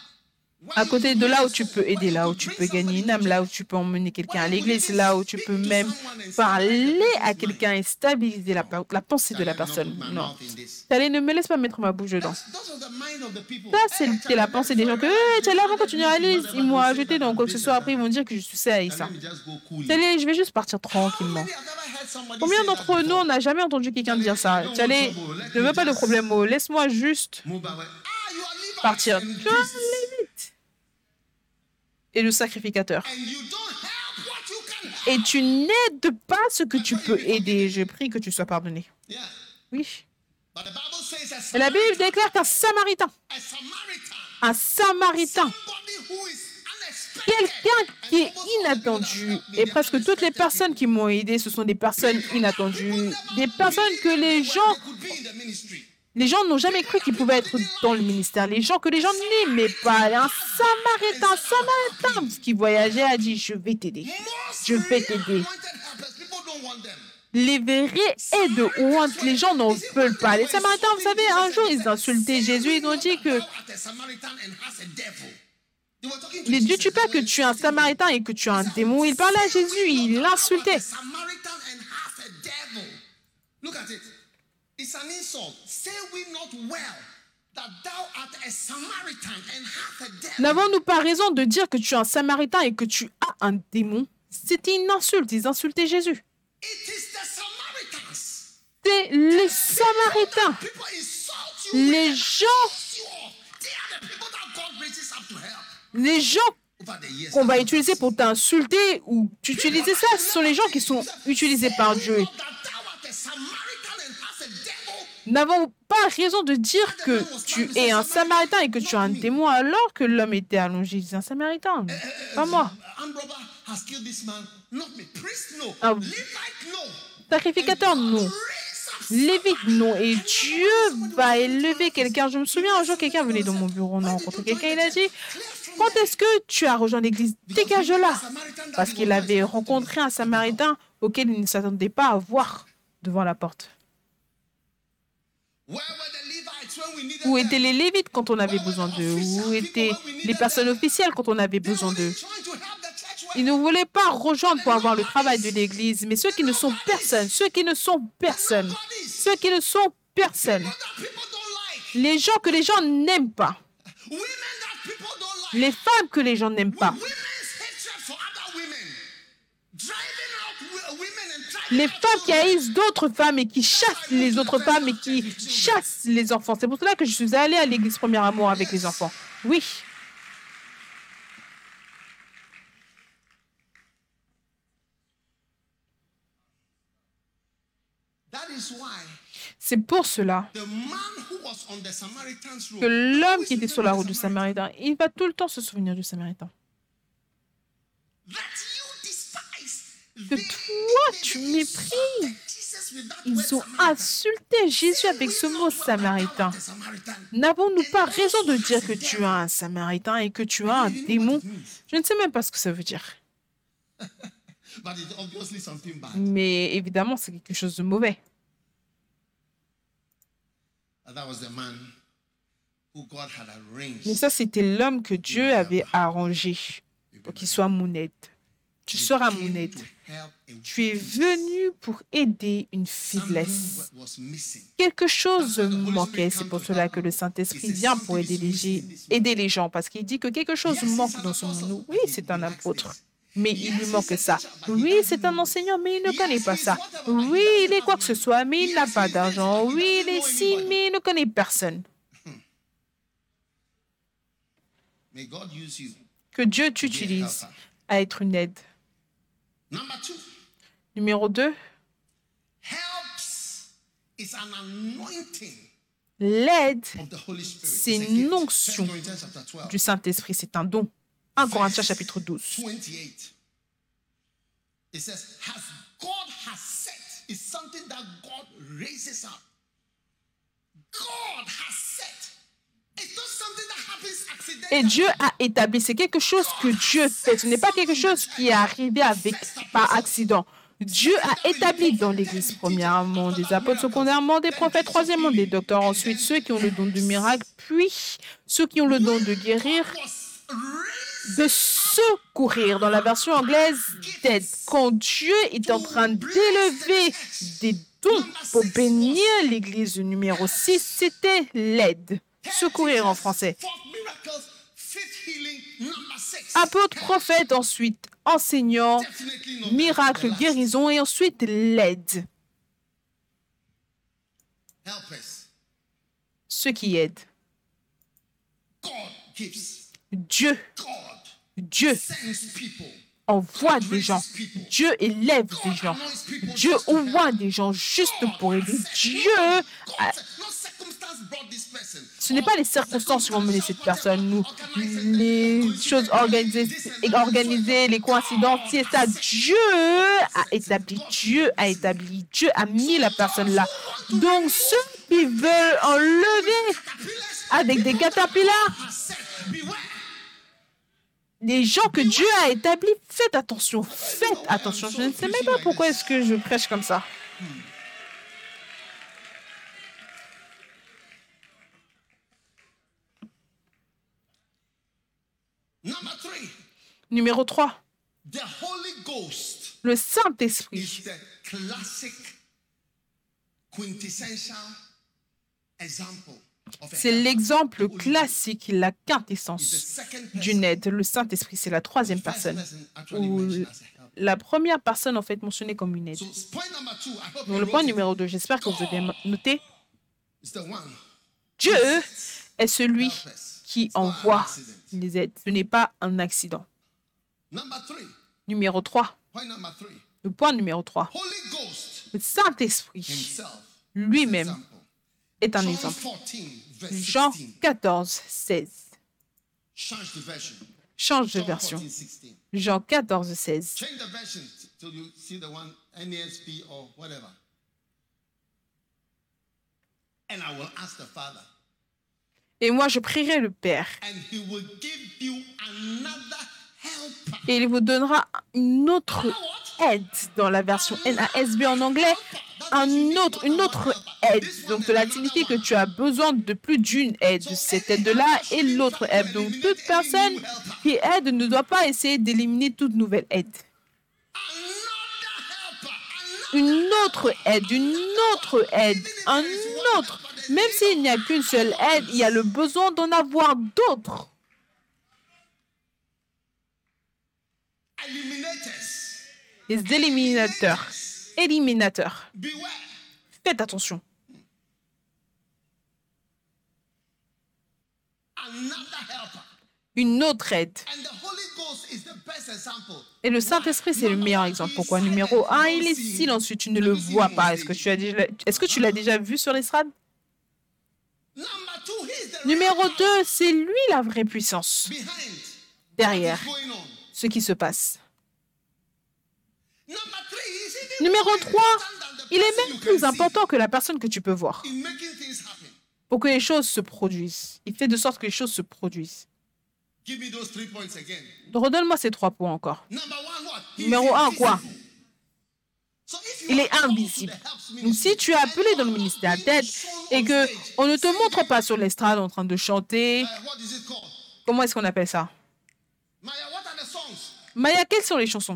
à côté de là où tu peux aider, là où tu peux gagner une âme, là où tu peux emmener quelqu'un à l'église, là où tu peux même parler à quelqu'un et stabiliser la, la pensée de la personne. Non. Allez, ne me laisse pas mettre ma bouche dedans. Ça, c'est la pensée des gens que hey, tu là avant continuer à l'église. Ils m'ont ajouté dans quoi que ce soit. Après, ils vont dire que je suis ça et ça. Allez, je vais juste partir tranquillement. Combien d'entre nous, on n'a jamais entendu quelqu'un dire ça? Allez, je ne veux pas de problème. Oh, laisse-moi juste partir et le sacrificateur. Et tu n'aides pas ce que tu peux aider. Je prie que tu sois pardonné. Oui. Et la Bible déclare qu'un samaritain, un samaritain, quelqu'un qui est inattendu, et presque toutes les personnes qui m'ont aidé, ce sont des personnes inattendues, des personnes que les gens les gens n'ont jamais cru qu'ils pouvaient être dans le ministère. Les gens que les gens n'aimaient pas. Un samaritain, samaritain qui voyageait a dit, je vais t'aider. Je vais t'aider. Les vrais aides want, les gens n'en veulent pas. Les samaritains, vous savez, un jour, ils insultaient Jésus. Ils ont dit que ne dis-tu pas que tu es un samaritain et que tu es un démon Il parlait à Jésus, il l'insultait. N'avons-nous pas raison de dire que tu es un samaritain et que tu as un démon? C'était une insulte. Ils insultaient Jésus. C'est les samaritains. Les gens. Les gens qu'on va utiliser pour t'insulter ou tu utiliser ça, ce sont les gens qui sont utilisés par Dieu n'avons pas raison de dire que tu es un samaritain et que tu as un démon alors que l'homme était allongé. C'est un samaritain, pas moi. Un sacrificateur, non. Lévite, non. Et Dieu va élever quelqu'un. Je me souviens un jour, quelqu'un venait dans mon bureau, on a rencontré quelqu'un, il a dit, quand est-ce que tu as rejoint l'église? Dégage-la. Parce qu'il avait rencontré un Samaritain auquel il ne s'attendait pas à voir devant la porte. Où étaient les Lévites quand on avait besoin d'eux? Où étaient les personnes officielles quand on avait besoin d'eux? Ils ne voulaient pas rejoindre pour avoir le travail de l'Église, mais ceux qui ne sont personne, ceux qui ne sont personne, ceux qui ne sont personne, les gens que les gens n'aiment pas, les femmes que les gens n'aiment pas, les femmes qui haïssent d'autres femmes et qui chassent les autres femmes et qui chassent les enfants. C'est pour cela que je suis allée à l'église Premier Amour avec les enfants. Oui. C'est pour cela que l'homme qui était sur la route du Samaritain, il va tout le temps se souvenir du Samaritain que toi, tu méprises. Ils ont insulté Jésus avec ce mot samaritain. N'avons-nous pas raison de dire que tu as un samaritain et que tu as un démon? Je ne sais même pas ce que ça veut dire. Mais évidemment, c'est quelque chose de mauvais. Mais ça, c'était l'homme que Dieu avait arrangé pour qu'il soit mon aide. Tu seras mon aide. Tu es venu pour aider une faiblesse. Quelque chose manquait. C'est pour cela que le Saint-Esprit vient pour aider les, aider les gens. Parce qu'il dit que quelque chose manque dans son monde. Oui, c'est un apôtre. Mais il lui manque ça. Oui, c'est un enseignant, mais il ne connaît pas ça. Oui, il est quoi que ce soit, mais il n'a pas d'argent. Oui, il est ci, mais il ne connaît personne. Que Dieu t'utilise à être une aide. Numéro 2. L'aide, c'est une onction du Saint-Esprit, c'est un don. 1 Corinthiens chapitre 12. Et Dieu a établi, c'est quelque chose que Dieu fait. Ce n'est pas quelque chose qui est arrivé par accident. Dieu a établi dans l'Église, premièrement, des apôtres, secondairement, des prophètes, troisièmement, des docteurs, ensuite ceux qui ont le don du miracle, puis ceux qui ont le don de guérir, de secourir. Dans la version anglaise, d'aide. Quand Dieu est en train d'élever des dons pour bénir l'Église numéro 6, c'était l'aide. Secourir en français. Apôtre, prophète, ensuite enseignant, miracle, guérison et ensuite l'aide. Ce qui aide. Dieu, Dieu envoie des gens. Dieu élève des gens. Dieu envoie des gens juste pour aider. Dieu ce n'est pas les circonstances qui vont mener cette personne, nous, les choses organisées, organisées les coïncidences, c'est ça. Dieu a établi, Dieu a établi, Dieu a mis la personne là. Donc ceux qui veulent enlever avec des catapillars, les gens que Dieu a établis, faites attention, faites attention. Je ne sais même pas pourquoi est-ce que je prêche comme ça. Numéro 3. Le Saint-Esprit. C'est l'exemple classique, la quintessence d'une aide. Le Saint-Esprit, c'est la troisième personne. Ou la première personne, en fait, mentionnée comme une aide. Donc, le point numéro 2, j'espère que vous avez noté. Dieu est celui qui envoie les aides. Ce n'est pas un accident. Numéro 3. Le point numéro 3. Le Saint-Esprit lui-même est un exemple. Jean 14, 16. Change de version. Jean 14, 16. Et moi, je prierai le Père. Et il vous donnera une autre aide dans la version NASB en anglais. Un autre, une autre aide. Donc cela signifie que tu as besoin de plus d'une aide. Cette aide-là et l'autre aide. Donc toute personne qui aide ne doit pas essayer d'éliminer toute nouvelle aide. Une autre aide, une autre aide, un autre. Même s'il n'y a qu'une seule aide, il y a le besoin d'en avoir d'autres. Les éliminateurs. Éliminateurs. Faites attention. Une autre aide. Et le Saint-Esprit, c'est le meilleur exemple. Pourquoi? Numéro un, il est silencieux, tu ne le vois pas. Est-ce que tu, as déjà, est-ce que tu l'as déjà vu sur l'estrade? Numéro 2, c'est lui la vraie puissance. Derrière ce qui se passe. Numéro 3, il est même plus important que la personne que tu peux voir. Pour que les choses se produisent. Il fait de sorte que les choses se produisent. Redonne-moi ces trois points encore. Numéro 1, quoi? Il est invisible. Donc, si tu es appelé dans le ministère d'aide et que on ne te montre pas sur l'estrade en train de chanter, comment est-ce qu'on appelle ça? Maya, quelles sont les chansons?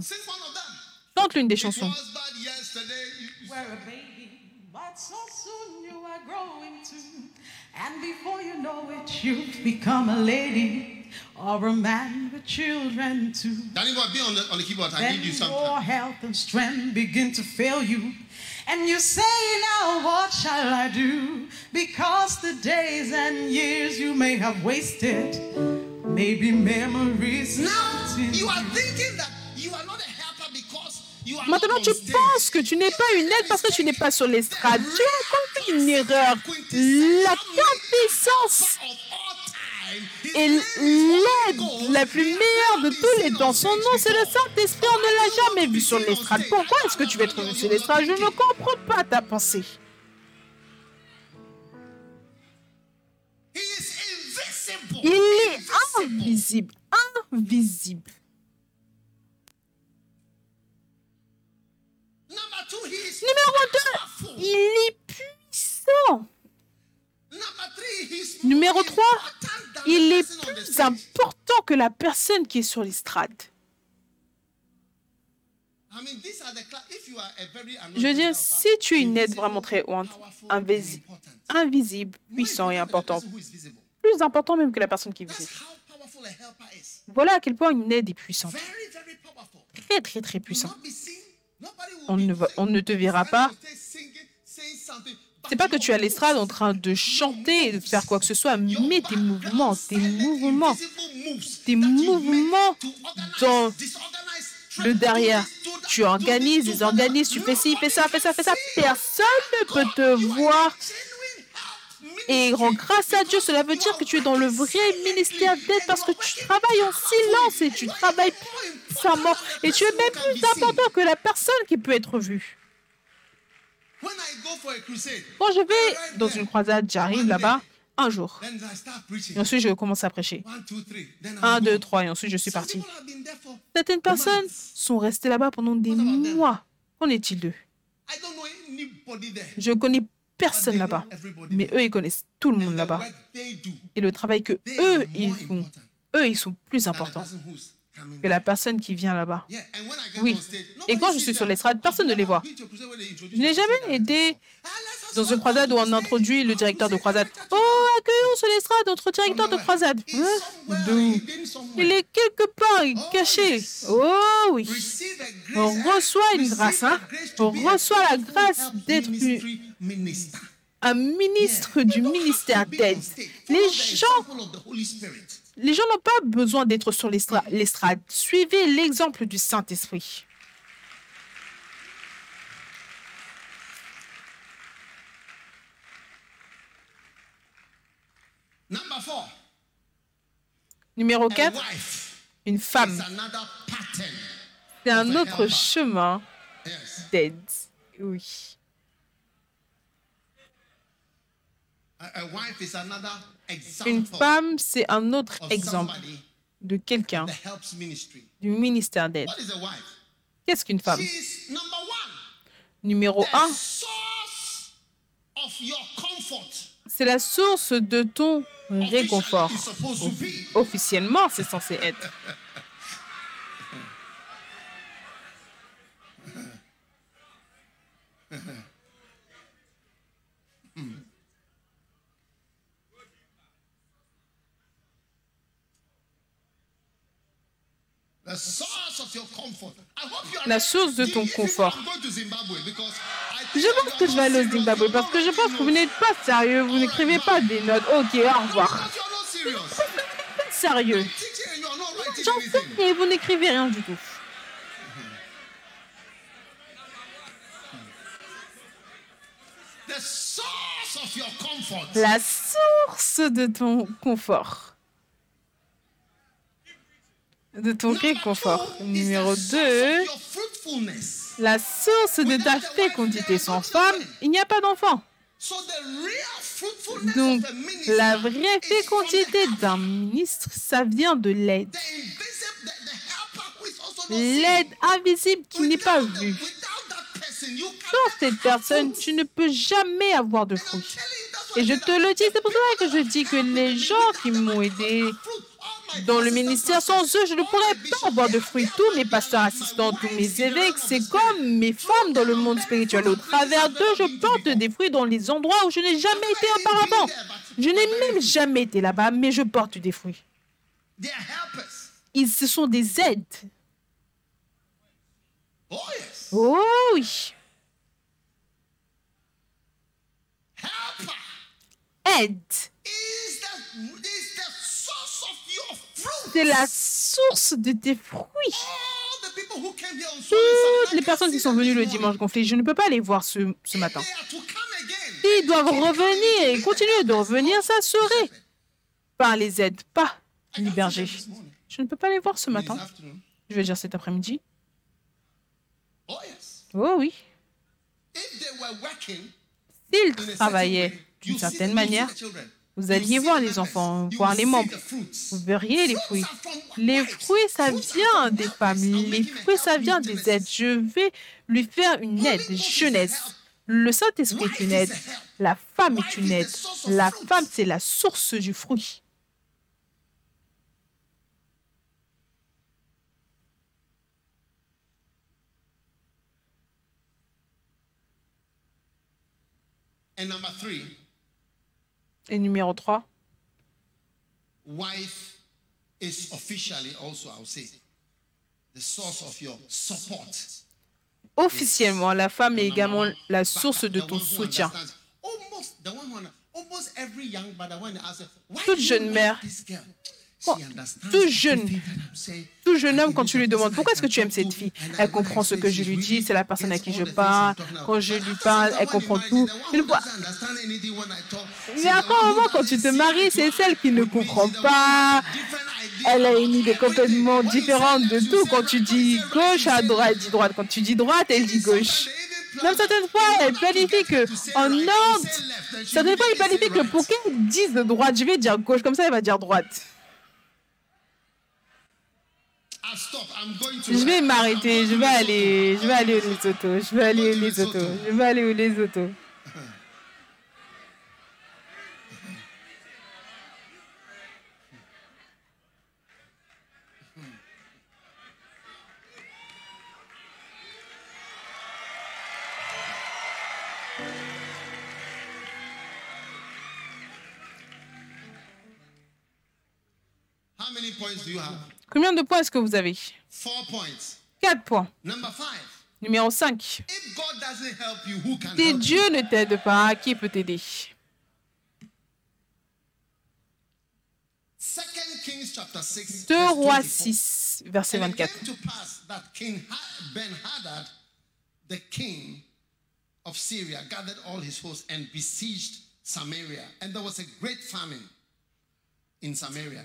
Chante l'une des chansons. And before you know it, you've become a lady or a man with children too. Danny boy, be on the, on the keyboard. I need you something. Your health and strength begin to fail you. And you say now, what shall I do? Because the days and years you may have wasted, maybe memories. Now you are thinking that you are not a helper because Maintenant, tu penses que tu n'es pas une aide parce que tu n'es pas sur l'estrade. Tu as commis une erreur. La puissance et l'aide la plus meilleure de tous les temps. Son nom, c'est le Saint-Esprit. On ne l'a jamais vu sur l'estrade. Pourquoi est-ce que tu veux être vu sur l'estrade? Je ne comprends pas ta pensée. Il est invisible. Invisible. Numéro 2, il est puissant. Numéro 3, il est plus important que la personne qui est sur l'estrade. Je veux dire, si tu es une aide vraiment très haute, invisible, invisible, puissant et important, plus important même que la personne qui est visible. Voilà à quel point une aide est puissante. Très, très, très puissante. On ne, on ne te verra pas. C'est pas que tu es à l'estrade en train de chanter et de faire quoi que ce soit, mais tes mouvements, tes mouvements, tes mouvements dans le derrière. Tu organises, les organises, tu fais ci, fais ça, fais ça, fais ça. Personne ne peut te voir. Et grâce à Dieu, cela veut dire que tu es dans le vrai ministère d'aide parce que tu travailles en silence et tu travailles puissamment. Et tu es même plus important que la personne qui peut être vue. Quand je vais dans une croisade, j'arrive là-bas un jour. Et ensuite, je commence à prêcher. Un, deux, trois, et ensuite, je suis parti. Certaines personnes sont restées là-bas pendant des mois. Qu'en est-il d'eux? Je ne connais personne là-bas, mais eux, ils connaissent tout le monde là-bas. Et le travail que eux, ils font, eux, ils sont plus importants que la personne qui vient là-bas. Oui. Et quand je suis sur l'estrade, personne ne les voit. Je n'ai jamais été dans une croisade où on introduit le directeur de croisade. Oh, accueillons sur l'estrade notre directeur de croisade. Hein? D'où Il est quelque part caché. Oh oui. On reçoit une grâce. Hein? On reçoit la grâce d'être un ministre du ministère d'aide. Les gens les gens n'ont pas besoin d'être sur l'estrade. Suivez l'exemple du Saint-Esprit. Numéro 4, une femme. C'est un autre chemin d'aide. Oui. Une femme, c'est un autre exemple de quelqu'un du ministère d'aide. Qu'est-ce qu'une femme? Numéro un, c'est la source de ton réconfort. Officiellement, c'est censé être. <laughs> La source de ton confort. Je pense que je vais aller au Zimbabwe parce que je pense que vous n'êtes pas sérieux, vous n'écrivez pas des notes. Ok, au revoir. <laughs> Sérieux. J'en sais, mais vous n'écrivez rien du tout. La source de ton confort de ton réconfort. Numéro 2, la source de ta fécondité. Sans femme, il n'y a pas d'enfant. Donc, la vraie fécondité d'un ministre, ça vient de l'aide. L'aide invisible qui n'est pas vue. Sans cette personne, tu ne peux jamais avoir de fruits. Et je te le dis, c'est pour ça que je dis que les gens qui m'ont aidé dans le ministère. Sans eux, je ne pourrais pas avoir de fruits. Tous mes pasteurs assistants, tous mes évêques, c'est comme mes femmes dans le monde spirituel. Au travers d'eux, je porte des fruits dans les endroits où je n'ai jamais été auparavant. Je n'ai même jamais été là-bas, mais je porte des fruits. Ils, ce sont des aides. Oh oui. Aide c'est la source de tes fruits. Toutes les personnes qui sont venues le dimanche gonflé, je ne peux pas les voir ce, ce matin. Ils doivent revenir et continuer de revenir, ça serait par les aides, pas les bergers. Je ne peux pas les voir ce matin. Je vais dire cet après-midi. Oh oui. S'ils travaillaient d'une certaine manière, vous alliez voir les enfants, voir les membres. Vous verriez les fruits. Les fruits, ça vient des femmes. Les fruits, ça vient des aides. Je vais lui faire une aide jeunesse. Le Saint-Esprit est une aide. La femme est une aide. La femme, c'est la source du fruit. And number three, et numéro 3. Wife is officially also, I would say, the source of your support. Officiellement, la femme est également la source de ton soutien. Toute jeune mère tout jeune, tout jeune homme, quand tu lui demandes pourquoi est-ce que tu aimes cette fille, elle comprend ce que je lui dis, c'est la personne à qui je parle. Quand je lui parle, elle comprend tout. Mais après un moment, quand tu te maries, c'est celle qui ne comprend pas. Elle a une idée complètement différente de tout. Quand tu dis gauche, à droite, elle dit droite. Quand tu dis droite, elle dit gauche. Même certaines fois, elle planifie que en ordre, certaines fois, elle planifie que pour qu'elle dise droite, je vais dire gauche, comme ça, elle va dire droite. Je vais m'arrêter, je vais aller, je vais aller au Lesotho, je vais aller au Lesotho, je vais aller au Lesotho. How many points do you have? Combien de points est-ce que vous avez Quatre points. Numéro 5. Si Dieu ne t'aide pas, qui peut t'aider? 2 Rois 6, verset 24. The king of Syria gathered all his hosts and besieged Samaria, and there was a great famine.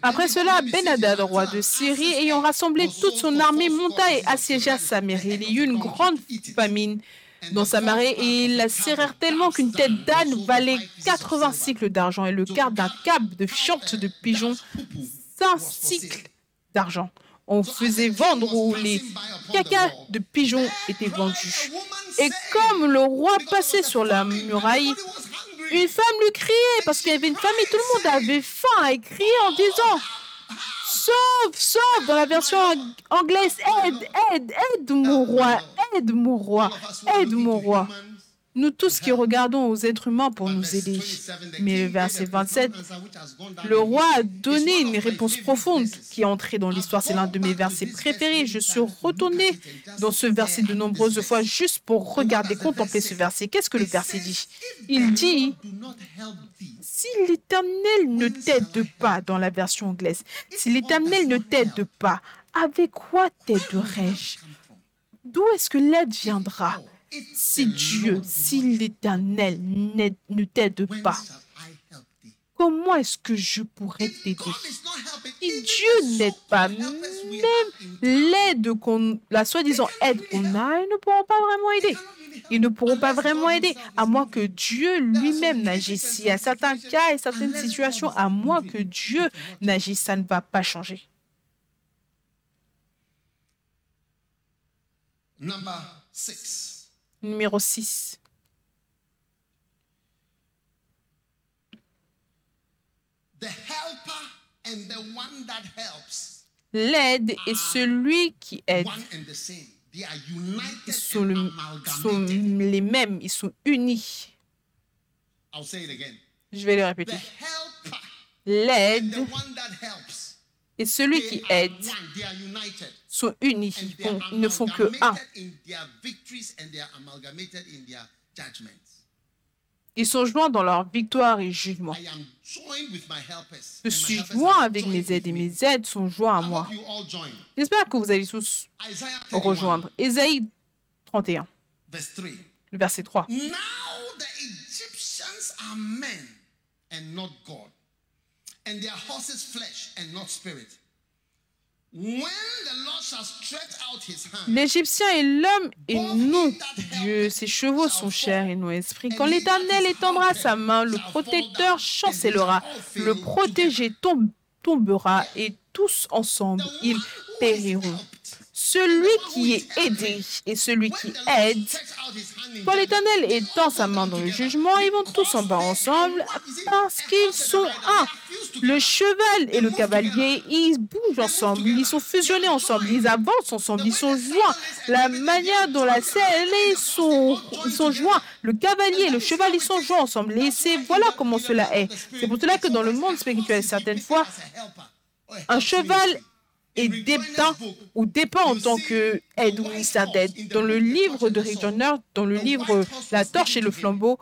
Après cela, Ben-Hadad, roi de Syrie, ayant rassemblé toute son armée, monta et assiégea Samarie. Il y eut une grande famine dans sa marée et ils la serrèrent tellement qu'une tête d'âne valait 80 cycles d'argent et le quart d'un cap de fiente de pigeon 5 cycles d'argent. On faisait vendre où les caca de pigeons étaient vendus. Et comme le roi passait sur la muraille, une femme lui criait parce qu'il y avait une famille, tout le monde avait faim et criait en disant Sauve, sauve dans la version anglaise, aide, aide, aide mon roi, aide mon roi, aide mon roi nous tous qui regardons aux êtres humains pour nous aider. Mais le verset 27, le roi a donné une réponse profonde qui est entrée dans l'histoire. C'est l'un de mes versets préférés. Je suis retourné dans ce verset de nombreuses fois juste pour regarder, contempler ce verset. Qu'est-ce que le verset dit? Il dit, si l'Éternel ne t'aide pas, dans la version anglaise, si l'Éternel ne t'aide pas, avec quoi t'aiderai-je D'où est-ce que l'aide viendra si Dieu, si l'Éternel ne t'aide pas, comment est-ce que je pourrais t'aider? Si Dieu n'aide pas, même l'aide qu'on, la soi-disant aide qu'on a, ils ne pourront pas vraiment aider. Ils ne pourront pas vraiment aider, à moins que Dieu lui-même n'agisse. Si à certains cas et certaines situations, à moins que Dieu n'agisse, ça ne va pas changer. Number six. Numéro 6. L'aide et celui qui aide. ils sont, les mêmes, ils sont unis. Je vais le répéter. L'aide et celui qui aide sont unis. Ils, ne font que un. Ils sont joints dans leur victoire et jugement. Je suis joint avec mes aides et mes aides sont joints à moi. J'espère que vous allez tous rejoindre. Ésaïe 31, le verset 3. Now the Egyptians are men and not God and their horses flesh and not spirit. L'Égyptien est l'homme et non Dieu. Ses chevaux sont chers et non esprit. Quand l'Éternel étendra sa main, le protecteur chancellera. Le protégé tombera et tous ensemble, ils périront celui qui est aidé et celui qui aide. Quand l'Éternel étend sa main dans le jugement, ils vont tous en bas ensemble parce qu'ils sont un. Le cheval et le cavalier, ils bougent ensemble, ils sont fusionnés ensemble, ils avancent ensemble, ils sont joints. La manière dont la selle, ils sont, ils sont joints. Le cavalier et le cheval, ils sont joints ensemble. Et c'est voilà comment cela est. C'est pour cela que dans le monde spirituel, certaines fois, un cheval et dépend ou dépend en tant que ministère d'aide. Dans le livre de Rick Joyner, dans le livre La torche et le flambeau,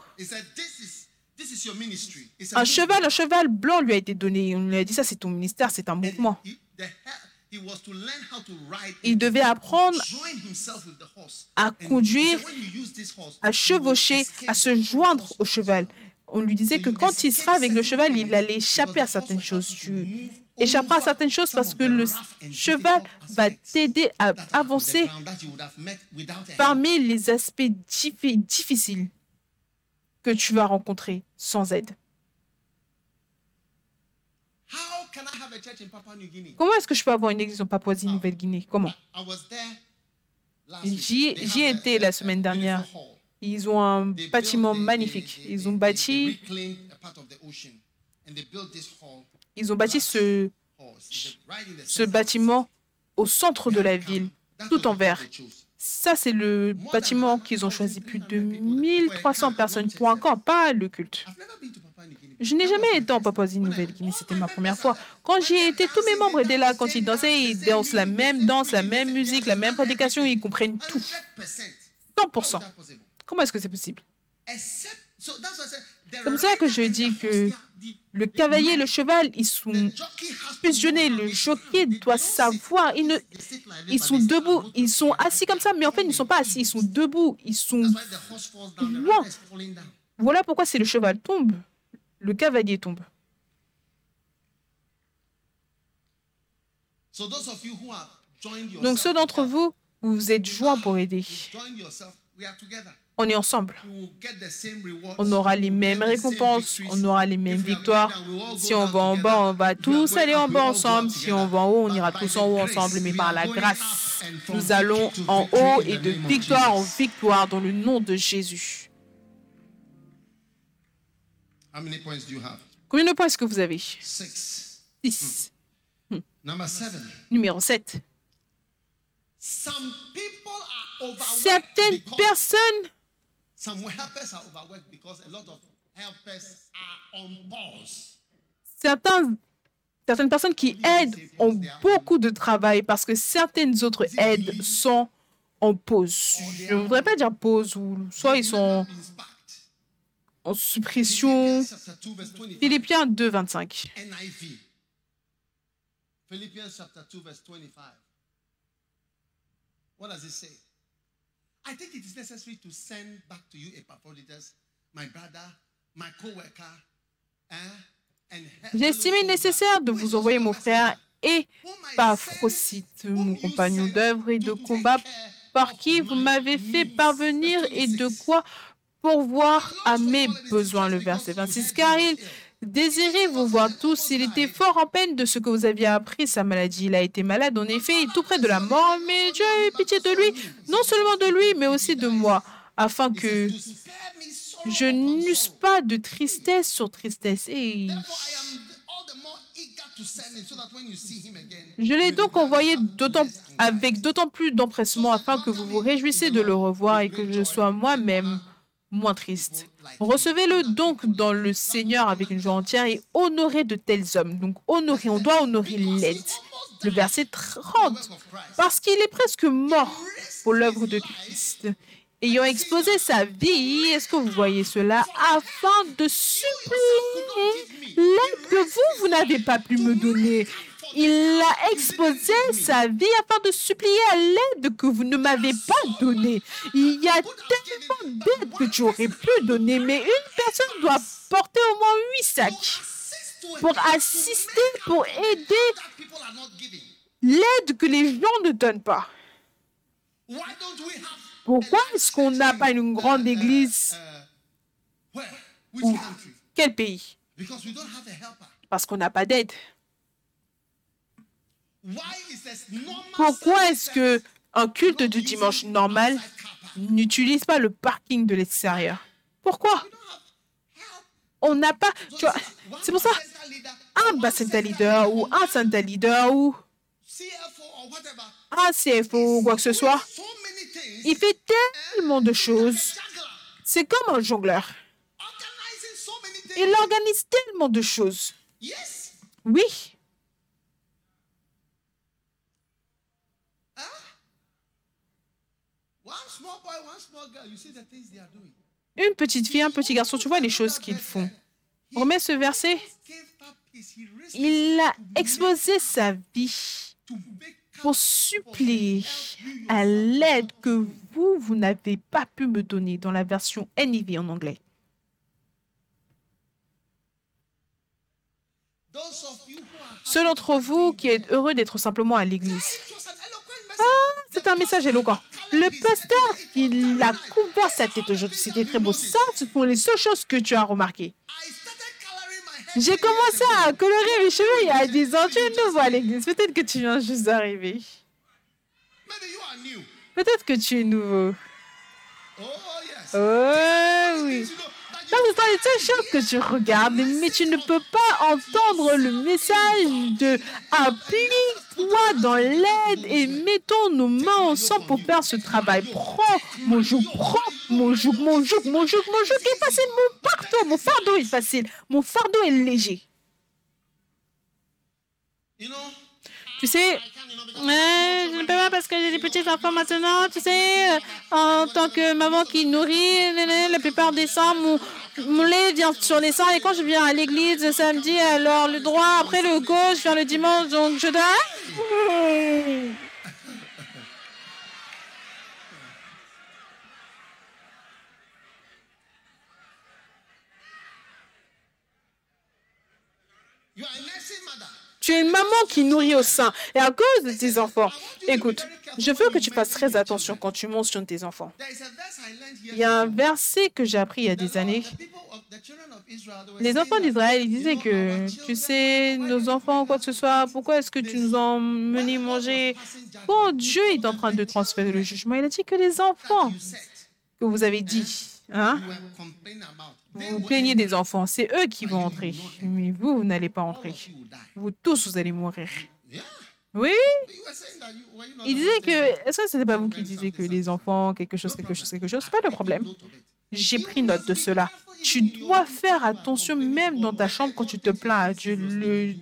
un cheval, un cheval blanc lui a été donné. On lui a dit ça, c'est ton ministère, c'est un mouvement. Il devait apprendre à conduire, à chevaucher, à se joindre au cheval. On lui disait que quand il sera avec le cheval, il allait échapper à certaines choses échappera à certaines choses parce que le cheval va t'aider à avancer parmi les aspects difficiles que tu vas rencontrer sans aide. Comment est-ce que je peux avoir une église en Papouasie-Nouvelle-Guinée Comment? J'y ai été la semaine dernière. Ils ont un bâtiment magnifique. Ils ont bâti ils ont bâti ce, ce bâtiment au centre de la ville, tout en verre. Ça, c'est le bâtiment qu'ils ont choisi. Plus de 1300 personnes pour un camp, pas le culte. Je n'ai jamais été en Papouasie-Nouvelle-Guinée, c'était ma première fois. Quand j'y ai été, tous mes membres étaient là. Quand ils dansaient, ils dansent la même danse, la même musique, la même prédication, ils comprennent tout. 100%. Comment est-ce que c'est possible? Comme ça que je dis que le cavalier et le cheval, ils sont fusionnés. Le jockey doit savoir. Ils, ne, ils sont debout. Ils sont assis comme ça, mais en fait, ils ne sont pas assis. Ils sont debout. Ils sont loin. Voilà pourquoi c'est le cheval tombe, le cavalier tombe. Donc ceux d'entre vous, vous êtes joints pour aider. On est ensemble. On aura les mêmes récompenses, on aura les mêmes victoires. Si on va en bas, on va tous aller en bas ensemble. Si on va en haut, on ira tous en haut ensemble. Mais par la grâce, nous allons en haut et de victoire en victoire dans le nom de Jésus. Combien de points est-ce que vous avez? Six. Hmm. Numéro 7. Certaines personnes Certains, certaines personnes qui aident ont beaucoup de travail parce que certaines autres aides sont en pause. Je ne voudrais pas dire pause ou soit ils sont en suppression. Philippiens 2, 25. Philippians chapter 2, verse 25. What does it say? I think it is necessary to send back to you Epaphroditus, my brother, my co-worker? J'ai estimé nécessaire de vous envoyer mon frère et Paphrosyte, mon compagnon d'œuvre et de combat, par qui vous m'avez fait parvenir et de quoi pourvoir à mes besoins. Le verset 26, car il Désirez vous voir tous. Il était fort en peine de ce que vous aviez appris, sa maladie. Il a été malade, en effet, tout près de la mort, mais Dieu a eu pitié de lui, non seulement de lui, mais aussi de moi, afin que je n'eusse pas de tristesse sur tristesse. Et je l'ai donc envoyé avec d'autant plus d'empressement afin que vous vous réjouissiez de le revoir et que je sois moi-même moins triste. Recevez-le donc dans le Seigneur avec une joie entière et honorez de tels hommes. Donc honorer, on doit honorer l'aide. Le verset 30. Parce qu'il est presque mort pour l'œuvre de Christ. Ayant exposé sa vie, est-ce que vous voyez cela, afin de supplier l'aide que vous, vous n'avez pas pu me donner il a exposé sa vie afin de supplier à l'aide que vous ne m'avez pas donnée. Il y a tellement d'aide que tu aurais pu donner, mais une personne doit porter au moins huit sacs pour assister, pour aider l'aide que les gens ne donnent pas. Pourquoi est-ce qu'on n'a pas une grande église Quel pays? Parce qu'on n'a pas d'aide. Pourquoi est-ce que un culte du dimanche normal n'utilise pas le parking de l'extérieur? Pourquoi? On n'a pas. C'est pour ça. Un Bacenta leader ou un Santa leader ou un CFO ou quoi que ce soit, il fait tellement de choses. C'est comme un jongleur. Il organise tellement de choses. Oui. Une petite fille, un petit garçon, tu vois les choses qu'ils font. Remets ce verset. Il a exposé sa vie pour supplier à l'aide que vous, vous n'avez pas pu me donner dans la version NIV en anglais. Ceux d'entre vous qui êtes heureux d'être simplement à l'église. Ah, c'est un message éloquent. Le pasteur, il a couvert sa tête aujourd'hui. C'était très beau. Ça, ce sont les seules choses que tu as remarquées. J'ai commencé à colorer mes cheveux il y a 10 ans. Tu es nouveau à l'église. Peut-être que tu viens juste d'arriver. Peut-être que tu es nouveau. Oh oui. Ça, ce sont les seules choses que tu regardes, mais tu ne peux pas entendre le message de applique-toi dans l'aide et mettons nos mains ensemble pour faire ce travail. Prends mon joug, prends mon joug, mon joug, mon joug, mon joug est facile, mon fardeau, mon fardeau est facile, mon fardeau est léger. Tu sais, je ne peux pas parce que j'ai des petits enfants maintenant. Tu sais, euh, en tant que maman qui nourrit, la plupart des sangs, mon, mon lait vient sur les sangs. Et quand je viens à l'église le samedi, alors le droit, après le gauche, je viens le dimanche, donc je dois. Tu es une maman qui nourrit au sein. Et à cause de tes enfants, écoute, je veux que tu fasses très attention quand tu mentionnes tes enfants. Il y a un verset que j'ai appris il y a des années. Les enfants d'Israël, ils disaient que, tu sais, nos enfants, quoi que ce soit, pourquoi est-ce que tu nous as menés manger? Bon, Dieu est en train de transférer le jugement. Il a dit que les enfants que vous avez dit, hein, vous plaignez des enfants, c'est eux qui vont entrer. Mais vous, vous n'allez pas entrer. Vous tous, vous allez mourir. Oui? Il disait que. Est-ce que ce n'était pas vous qui disiez que les enfants, quelque chose, quelque chose, quelque chose, c'est pas le problème. J'ai pris note de cela. Tu dois faire attention, même dans ta chambre, quand tu te plains à Dieu. Le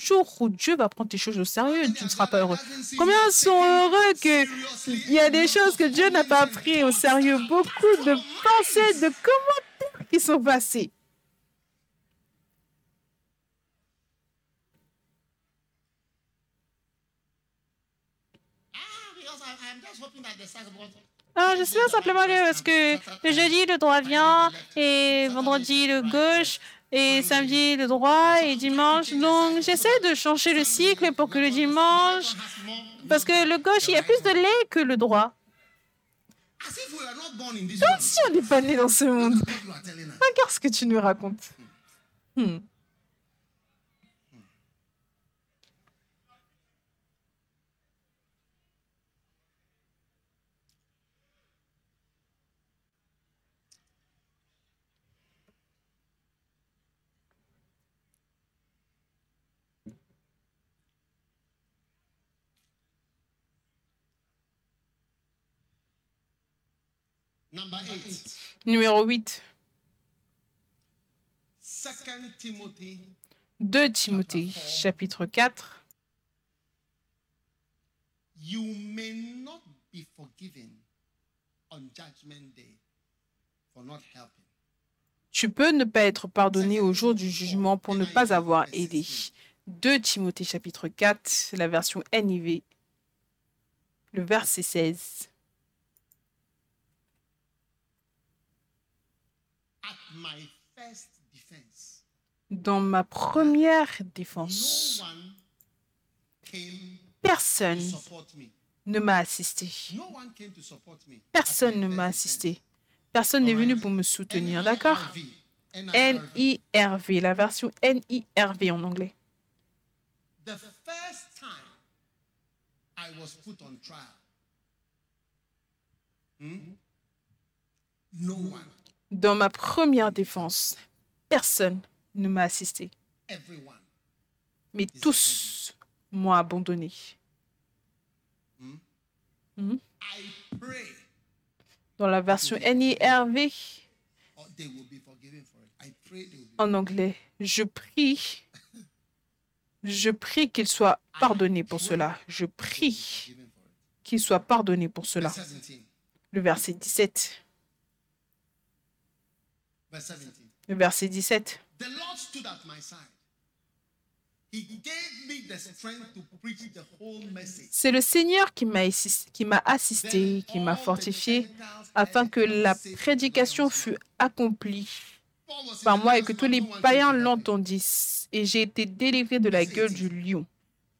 jour où Dieu va prendre tes choses au sérieux, tu ne seras pas heureux. Combien sont heureux qu'il y a des choses que Dieu n'a pas pris au sérieux Beaucoup de pensées, de commentaires qui sont passés. Ah, j'espère simplement que parce que le jeudi, le droit vient, et vendredi, le gauche, et samedi, le droit, et dimanche. Donc, j'essaie de changer le cycle pour que le dimanche, parce que le gauche, il y a plus de lait que le droit. Comme si on n'est pas né dans ce monde. Regarde ce que tu nous racontes. Hmm. Numéro 8. 2 Timothée, chapitre 4. You may not be forgiven on judgment day for not helping. Tu peux ne pas être pardonné au jour du jugement pour ne pas avoir aidé. 2 Timothée chapitre 4, la version NIV, le verset 16. Dans ma première défense, personne ne m'a assisté. Personne ne m'a assisté. Personne n'est venu pour me soutenir, d'accord? N-I-R-V, la version N-I-R-V en anglais. No one dans ma première défense, personne ne m'a assisté. Mais tous m'ont abandonné. Hmm? Hmm? Dans la version NIRV, en anglais, je prie, je prie qu'il soit pardonné pour cela. Je prie qu'il soit pardonné pour cela. Le verset 17. Le verset 17. C'est le Seigneur qui m'a assisté, qui m'a fortifié, afin que la prédication fût accomplie par moi et que tous les païens l'entendissent. Et j'ai été délivré de la gueule du lion.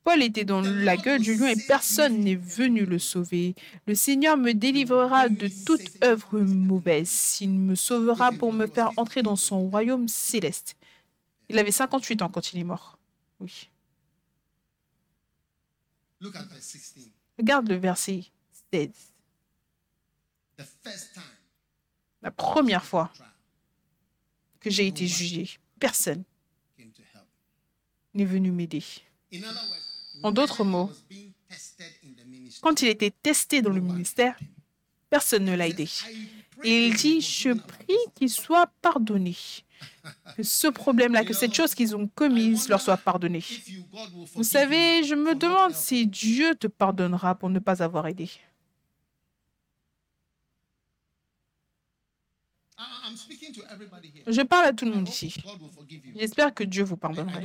Paul était dans la gueule du lion et personne n'est venu le sauver. Le Seigneur me délivrera de toute œuvre mauvaise. Il me sauvera pour me faire entrer dans son royaume céleste. Il avait 58 ans quand il est mort. Oui. Regarde le verset 16. La première fois que j'ai été jugé, personne n'est venu m'aider. En d'autres mots, quand il était testé dans le ministère, personne ne l'a aidé. Et il dit, je prie qu'il soit pardonné. Que ce problème-là, que cette chose qu'ils ont commise leur soit pardonnée. Vous savez, je me demande si Dieu te pardonnera pour ne pas avoir aidé. Je parle à tout le monde ici. J'espère que Dieu vous pardonnera.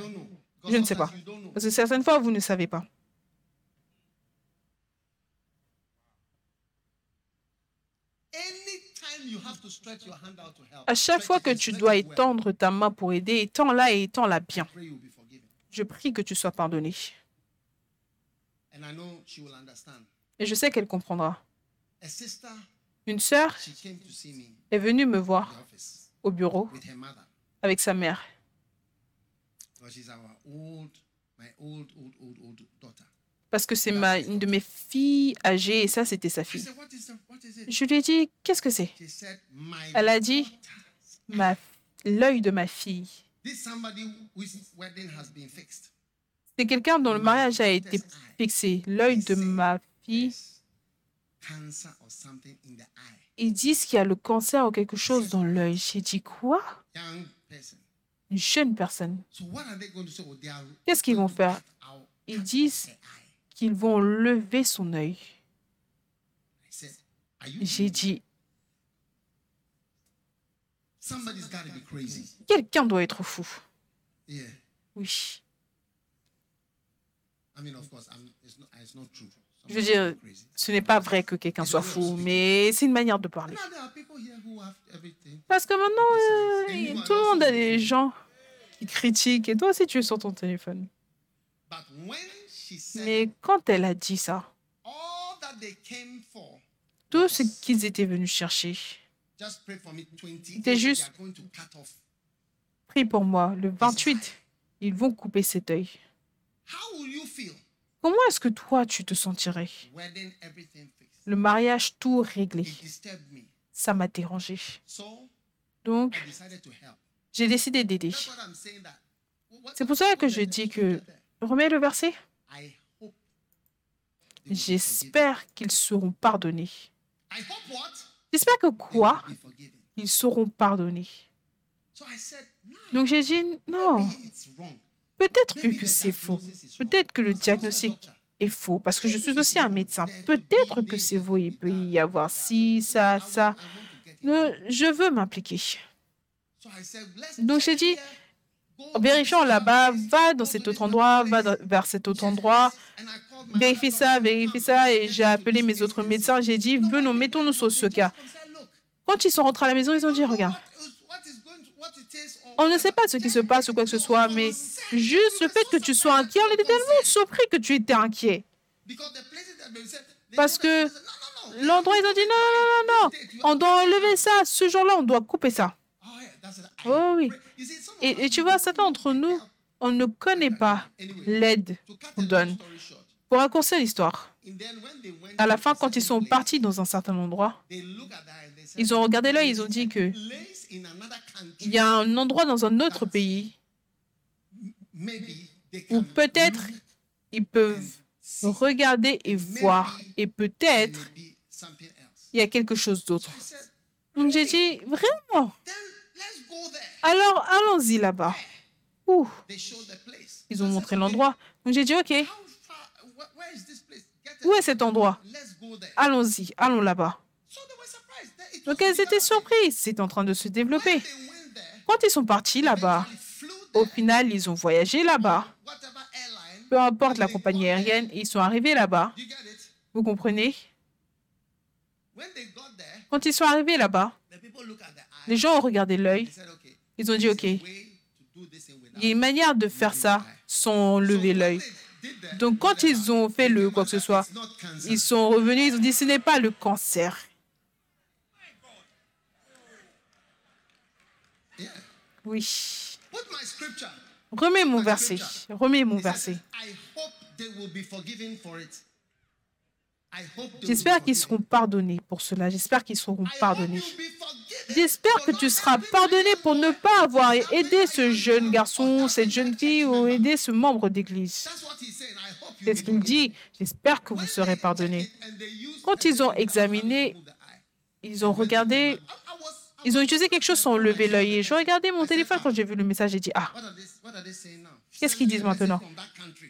Je ne sais pas. Parce que certaines fois, vous ne savez pas. À chaque fois que tu dois étendre ta main pour aider, étends-la et étends-la bien. Je prie que tu sois pardonné. Et je sais qu'elle comprendra. Une sœur est venue me voir au bureau avec sa mère. Parce que c'est ma, une de mes filles âgées et ça, c'était sa fille. Je lui ai dit, qu'est-ce que c'est? Elle a dit, l'œil de ma fille. C'est quelqu'un dont le mariage a été fixé. L'œil de ma fille. Ils disent qu'il y a le cancer ou quelque chose dans l'œil. J'ai dit quoi? Une jeune personne. Qu'est-ce qu'ils vont faire? Ils disent qu'ils vont lever son œil. J'ai dit, quelqu'un doit être fou. Oui. Je veux dire, ce n'est pas vrai que quelqu'un soit fou, mais c'est une manière de parler. Parce que maintenant, euh, tout le monde a des gens qui critiquent et toi aussi tu es sur ton téléphone. Mais quand elle a dit ça, tout ce qu'ils étaient venus chercher, c'était juste, prie pour moi, le 28, ils vont couper cet œil. Comment est-ce que toi, tu te sentirais Le mariage tout réglé. Ça m'a dérangé. Donc, j'ai décidé d'aider. C'est pour ça que je dis que... Remets le verset. J'espère qu'ils seront pardonnés. J'espère que quoi? Ils seront pardonnés. Donc j'ai dit non. Peut-être que c'est faux. Peut-être que le diagnostic est faux parce que je suis aussi un médecin. Peut-être que c'est faux. Il peut y avoir ci, ça, ça. Je veux m'impliquer. Donc j'ai dit, vérifions là-bas, va dans cet autre endroit, va vers cet autre endroit, vérifie ça, vérifie ça. Et j'ai appelé mes autres médecins, j'ai dit, venons, mettons-nous sur ce cas. Quand ils sont rentrés à la maison, ils ont dit, regarde, on ne sait pas ce qui se passe ou quoi que ce soit, mais juste le fait que tu sois inquiet, on était tellement surpris que tu étais inquiet. Parce que l'endroit, ils ont dit non, non, non, non, on doit enlever ça. Ce jour-là, on doit couper ça. Oh oui. Et, tu vois, Satan, entre nous, on ne connaît pas l'aide qu'on donne. Pour raccourcir l'histoire, à la fin, quand ils sont partis dans un certain endroit, ils ont regardé là, ils ont dit que il y a un endroit dans un autre pays où peut-être ils peuvent regarder et voir, et peut-être il y a quelque chose d'autre. Donc j'ai dit, vraiment? Alors allons-y là-bas. Ils ont montré l'endroit. Donc j'ai dit, OK. Où est cet endroit? Allons-y, allons là-bas. Donc elles étaient surprises, c'est en train de se développer. Quand ils sont partis là-bas, au final, ils ont voyagé là-bas. Peu importe la compagnie aérienne, ils sont arrivés là-bas. Vous comprenez? Quand ils sont arrivés là-bas, les gens ont regardé l'œil. Ils ont dit, OK, il y a une manière de faire ça sans lever l'œil. Donc, quand ils ont fait le quoi que ce soit, ils sont revenus, ils ont dit, ce n'est pas le cancer. Oui. Remets mon verset. Remets mon verset. J'espère qu'ils seront pardonnés pour cela. J'espère qu'ils seront pardonnés. J'espère que tu seras pardonné pour ne pas avoir aidé ce jeune garçon, cette jeune fille ou aidé ce membre d'église. C'est ce qu'il dit. J'espère que vous serez pardonné. Quand ils ont examiné, ils ont regardé ils ont utilisé quelque chose sans lever l'œil. Et je regardais mon téléphone quand j'ai vu le message. J'ai dit, ah, qu'est-ce qu'ils disent maintenant?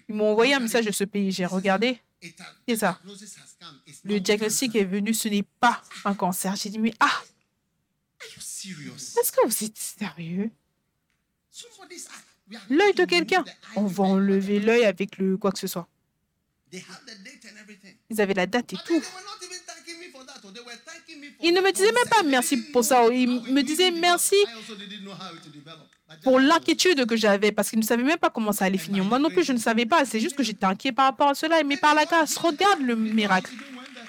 Ils m'ont envoyé un message de ce pays. J'ai regardé. C'est ça. Le diagnostic est venu. Ce n'est pas un cancer. J'ai dit, mais ah, est-ce que vous êtes sérieux? L'œil de quelqu'un. On va enlever l'œil avec le quoi que ce soit. Ils avaient la date et tout. Il ne me disait même pas merci pour ça. Il me disait merci pour l'inquiétude que j'avais parce qu'il ne savait même pas comment ça allait finir. Moi non plus, je ne savais pas. C'est juste que j'étais inquiet par rapport à cela. Mais par la grâce, regarde le miracle.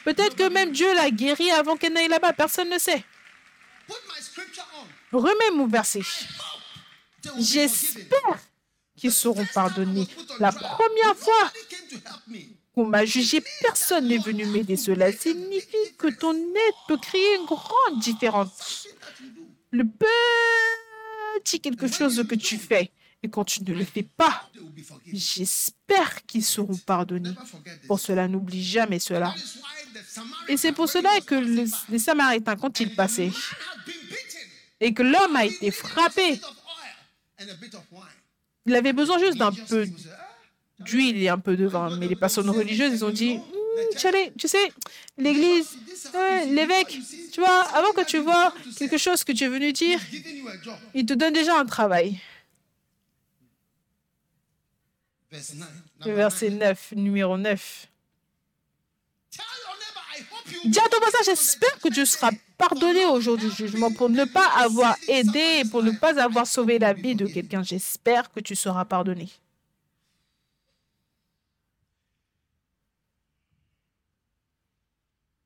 Peut-être que même Dieu l'a guéri avant qu'elle n'aille là-bas. Personne ne sait. Remets mon verset. J'espère qu'ils seront pardonnés. La première fois qu'on m'a jugé, personne n'est venu m'aider. Cela signifie que ton aide peut créer une grande différence. Le quelque chose que tu fais, et quand tu ne le fais pas, j'espère qu'ils seront pardonnés. Pour cela, n'oublie jamais cela. Et c'est pour cela que les Samaritains, quand ils passaient, et que l'homme a été frappé, il avait besoin juste d'un peu d'huile et un peu de vin. Mais les personnes religieuses, ils ont dit, tu sais, l'église, l'évêque, tu vois, avant que tu vois quelque chose que tu es venu dire, il te donne déjà un travail. verset 9, numéro 9. Dis à ton voisin, j'espère que tu seras pardonné au jour du jugement pour ne pas avoir aidé pour ne pas avoir sauvé la vie de quelqu'un. J'espère que tu seras pardonné.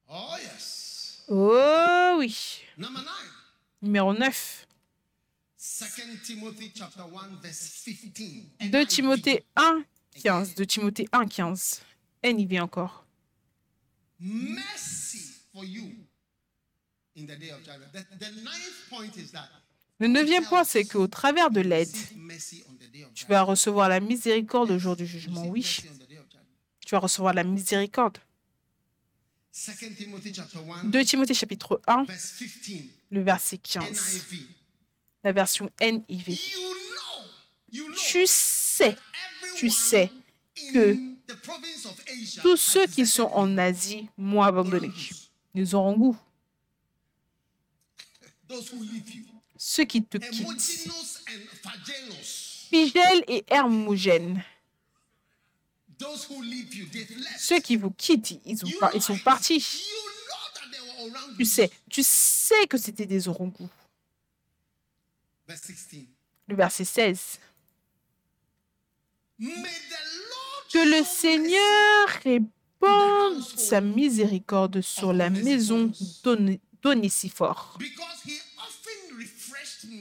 Oh, oh oui. Numéro 9. 2 Timothée 1, 15. 2 Timothée 1, 15. NIV encore. Le neuvième point, c'est qu'au travers de l'aide, tu vas recevoir la miséricorde au jour du jugement. Oui, tu vas recevoir la miséricorde. 2 Timothée chapitre 1, le verset 15, la version NIV. Tu sais, tu sais que tous ceux qui sont en Asie m'ont abandonné. Ils auront goût. Ceux qui te quittent. Figel et Hermogène. Ceux qui vous quittent, ils, ils sont partis. Tu sais, tu sais que c'était des orangous. Le verset 16. Que le Seigneur répande sa miséricorde sur la maison d'Onésiphore.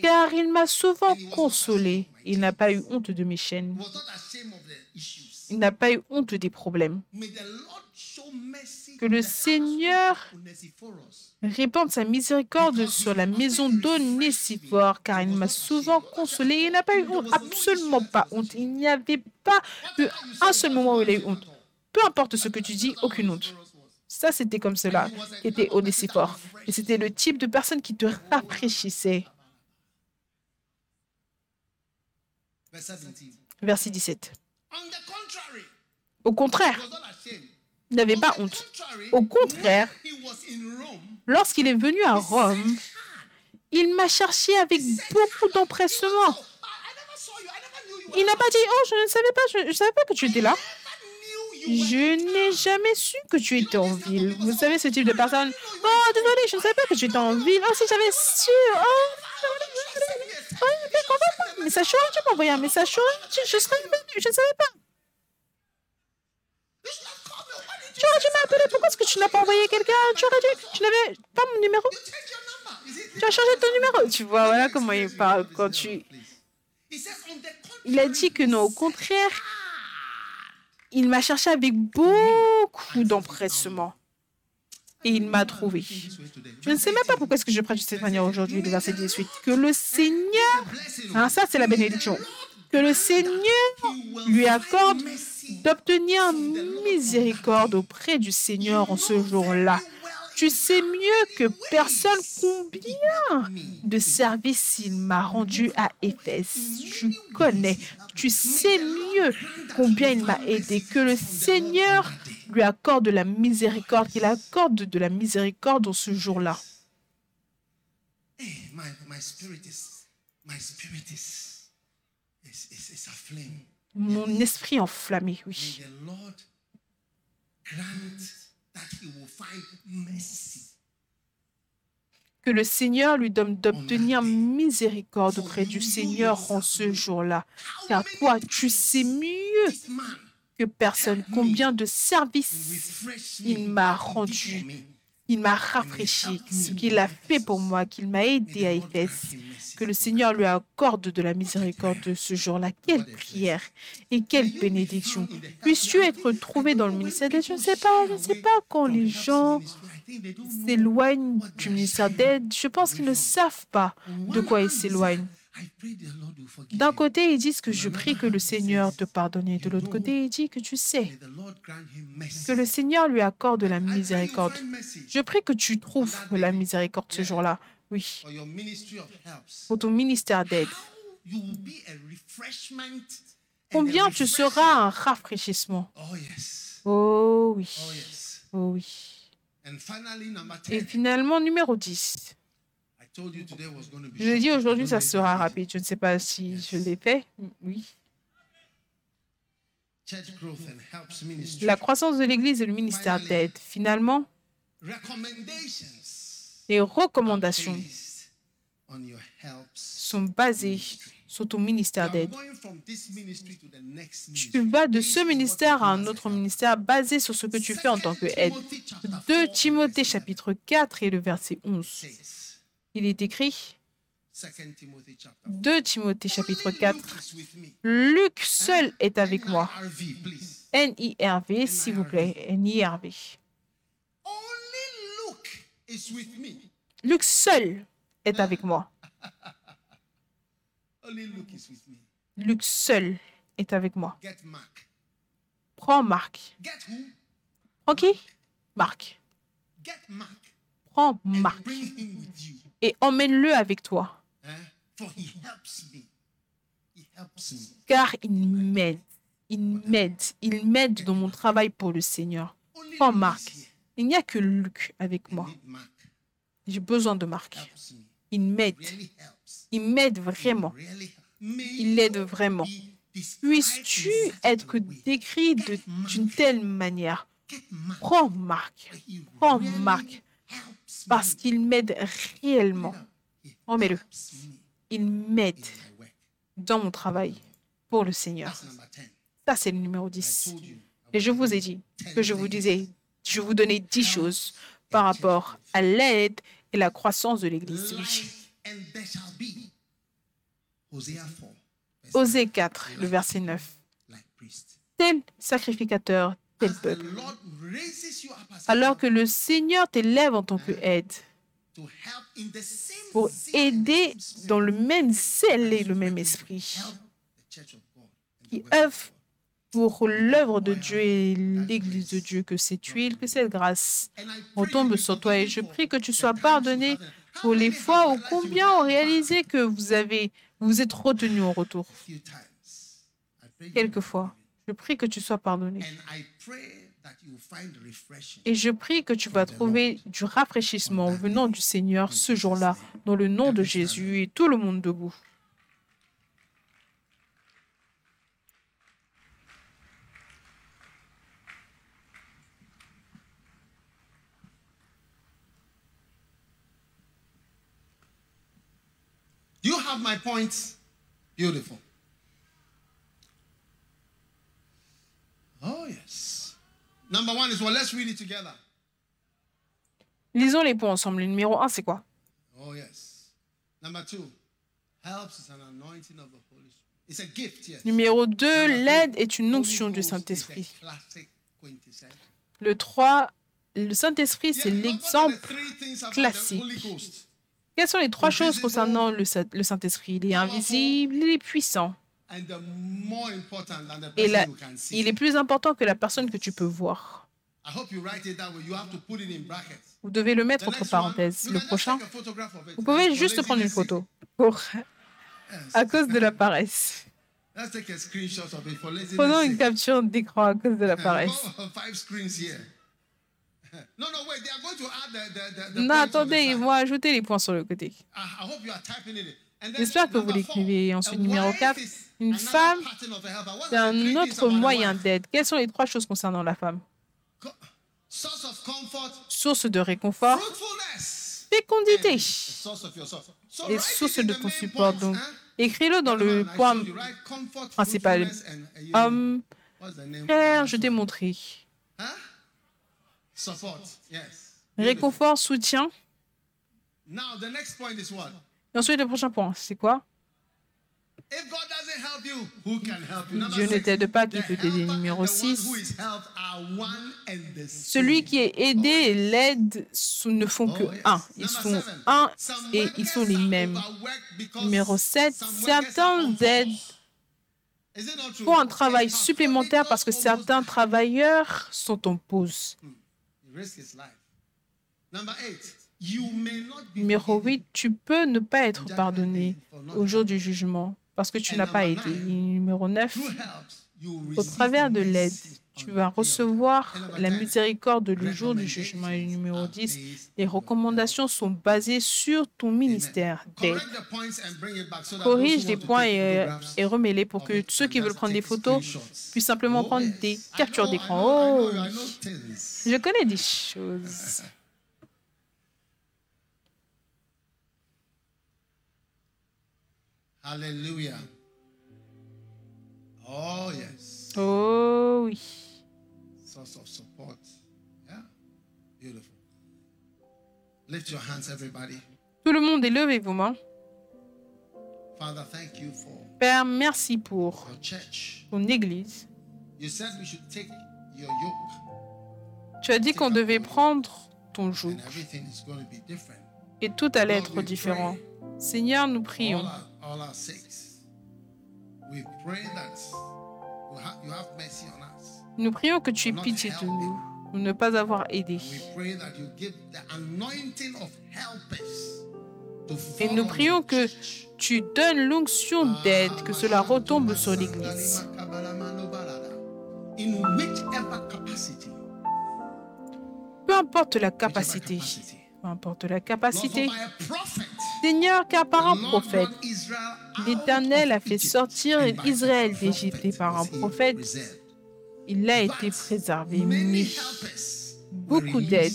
Car il m'a souvent consolé. Il n'a pas eu honte de mes chaînes. Il n'a pas eu honte des problèmes. Que le Seigneur répande sa miséricorde sur la maison d'Onésiphore, car il m'a souvent consolé. Il n'a pas eu honte, absolument pas honte. Il n'y avait pas eu un seul moment où il a eu honte. Peu importe ce que tu dis, aucune honte. Ça, c'était comme cela, était Onésiphore. Et c'était le type de personne qui te rafraîchissait. Verset 17. Au contraire, il n'avait pas honte. Au contraire, lorsqu'il est venu à Rome, il m'a cherché avec beaucoup d'empressement. Il n'a pas dit, oh, je ne savais pas, je ne savais pas que tu étais là. Je n'ai jamais su que tu étais en ville. Vous savez, ce type de personne, oh, désolé, je ne savais pas que tu étais en ville. Oh, si j'avais su, oh, message tu m'as envoyé un message je, je serais venu, je ne savais pas. Tu aurais dû m'appeler. Pourquoi est-ce que tu n'as pas envoyé quelqu'un? Tu aurais dû. Tu n'avais pas mon numéro? Tu as changé ton numéro? Tu vois, voilà comment il parle quand tu. Il a dit que non, au contraire, il m'a cherché avec beaucoup d'empressement. Et il m'a trouvé. Je ne sais même pas pourquoi est-ce que je prêche de cette manière aujourd'hui, le verset 18. Que le Seigneur, hein, ça c'est la bénédiction, que le Seigneur lui accorde d'obtenir miséricorde auprès du Seigneur en ce jour-là. Tu sais mieux que personne combien de services il m'a rendu à Éphèse. Tu connais, tu sais mieux combien il m'a aidé. Que le Seigneur lui accorde de la miséricorde, qu'il accorde de la miséricorde en ce jour-là. Mon esprit enflammé, oui. Que le Seigneur lui donne d'obtenir miséricorde auprès du Seigneur en ce jour-là. Car toi, tu sais mieux que personne combien de services il m'a rendu. Il m'a rafraîchi, ce qu'il a fait pour moi, qu'il m'a aidé à Éphèse. Que le Seigneur lui accorde de la miséricorde ce jour-là. Quelle prière et quelle bénédiction. Puisses-tu être trouvé dans le ministère d'aide Je ne sais pas, je ne sais pas quand les gens s'éloignent du ministère d'aide. Je pense qu'ils ne savent pas de quoi ils s'éloignent. D'un côté, ils disent que je prie que le Seigneur te pardonne. Et de l'autre côté, il dit que tu sais que le Seigneur lui accorde la miséricorde. Je prie que tu trouves la miséricorde ce jour-là. Oui. Pour ton ministère d'aide. Combien tu seras un rafraîchissement. Oh oui. Oh oui. Et finalement, numéro 10. Je dis aujourd'hui, ça sera rapide. Je ne sais pas si je l'ai fait. Oui. La croissance de l'Église et le ministère d'aide. Finalement, les recommandations sont basées sur ton ministère d'aide. Tu vas de ce ministère à un autre ministère basé sur ce que tu fais en tant que aide. 2 Timothée chapitre 4 et le verset 11 il est écrit 2 Timothée chapitre 4. Luc seul est avec moi. N-I-R-V, s'il vous plaît. N-I-R-V. Luc seul est avec moi. Luc seul est avec moi. Prends Marc. Prends qui Marc. Prends Marc et emmène-le avec toi. Car il m'aide. Il m'aide. Il m'aide dans mon travail pour le Seigneur. Oh Marc, il n'y a que Luc avec moi. J'ai besoin de Marc. Il m'aide. Il m'aide vraiment. Il l'aide vraiment. Puisses-tu être décrit d'une telle manière? Prends Marc. Prends Marc parce qu'il m'aide réellement. Oh, mais le Il m'aide dans mon travail pour le Seigneur. Ça, c'est le numéro 10. Et je vous ai dit que je vous disais, je vous donnais 10 choses par rapport à l'aide et la croissance de l'Église. Osée 4, le verset 9. Tel sacrificateur, tel peuple. Alors que le Seigneur t'élève en tant que aide pour aider dans le même sel et le même esprit qui œuvre pour l'œuvre de Dieu et l'Église de Dieu, que cette huile, que cette grâce retombe sur toi. Et je prie que tu sois pardonné pour les fois où combien ont réalisé que vous avez, vous êtes retenu en retour? Quelquefois. Je prie que tu sois pardonné. Et je prie que tu vas trouver du rafraîchissement venant du Seigneur ce jour-là, dans le nom de Jésus et tout le monde debout. You have my points. Beautiful. Oh, yes. Number one is, well, let's read it together. Lisons les points ensemble. Le numéro 1, c'est quoi? Oh, yes. Number two, helps is an anointing of the Holy Spirit. It's a gift, yes. Numéro 2, l'aide est une onction du Saint-Esprit. Le 3, le Saint-Esprit, c'est l'exemple classique. Quelles sont les trois choses concernant le Saint-Esprit? Il est invisible, il est puissant. Et là, il est plus important que la personne que tu peux voir. Vous devez le mettre entre parenthèses. Le prochain, vous pouvez juste prendre une photo pour, à cause de la paresse. <laughs> Prenons une capture d'écran à cause de la paresse. <laughs> Non, attendez, ils vont ajouter les points sur le côté. J'espère que vous l'écrivez. Ensuite, numéro 4, une femme, c'est un autre moyen d'aide. Quelles sont les trois choses concernant la femme? Source de réconfort, fécondité. Et source de ton support. Donc, écris-le dans le point principal. Homme, frère, je t'ai montré. Réconfort, soutien. Et ensuite, le prochain point, c'est quoi? Dieu ne t'aide pas, qui peut t'aider. Numéro 6. Celui qui est aidé et l'aide ne font que un. Ils sont un et ils sont les mêmes. Numéro 7. Certains aident pour un travail supplémentaire parce que certains travailleurs sont en pause. Numéro 8, tu peux ne pas être pardonné au jour du jugement parce que tu n'as pas aidé. Numéro 9, au travers de l'aide, tu vas recevoir la miséricorde le jour du jugement. Et numéro 10, les recommandations sont basées sur ton ministère d'aide. Corrige les points et, et remets-les pour que ceux qui veulent prendre des photos puissent simplement prendre des captures d'écran. Oh, je connais des choses. <laughs> Alléluia. Oh, yes. Oh, oui. Source of support. Yeah. Beautiful. Lift your hands, everybody. Tout le monde élevez vos mains. Father, thank you for Père, merci pour your church. ton Église. You said we should take your yoke, Tu as dit qu'on devait prendre ton joug and everything is going to be different. et tout allait être différent. Seigneur, nous prions all our sakes. We pray that you have, you have mercy on us. Nous prions que tu aies pitié de nous, pour ne pas avoir aidé. Et nous on prions que tu donnes l'onction d'aide, que cela retombe sur l'Église. Peu importe la capacité. Peu importe la capacité. Seigneur, car par un prophète, l'Éternel a fait sortir Israël d'Égypte et par un prophète, il a été préservé. Mais beaucoup d'aides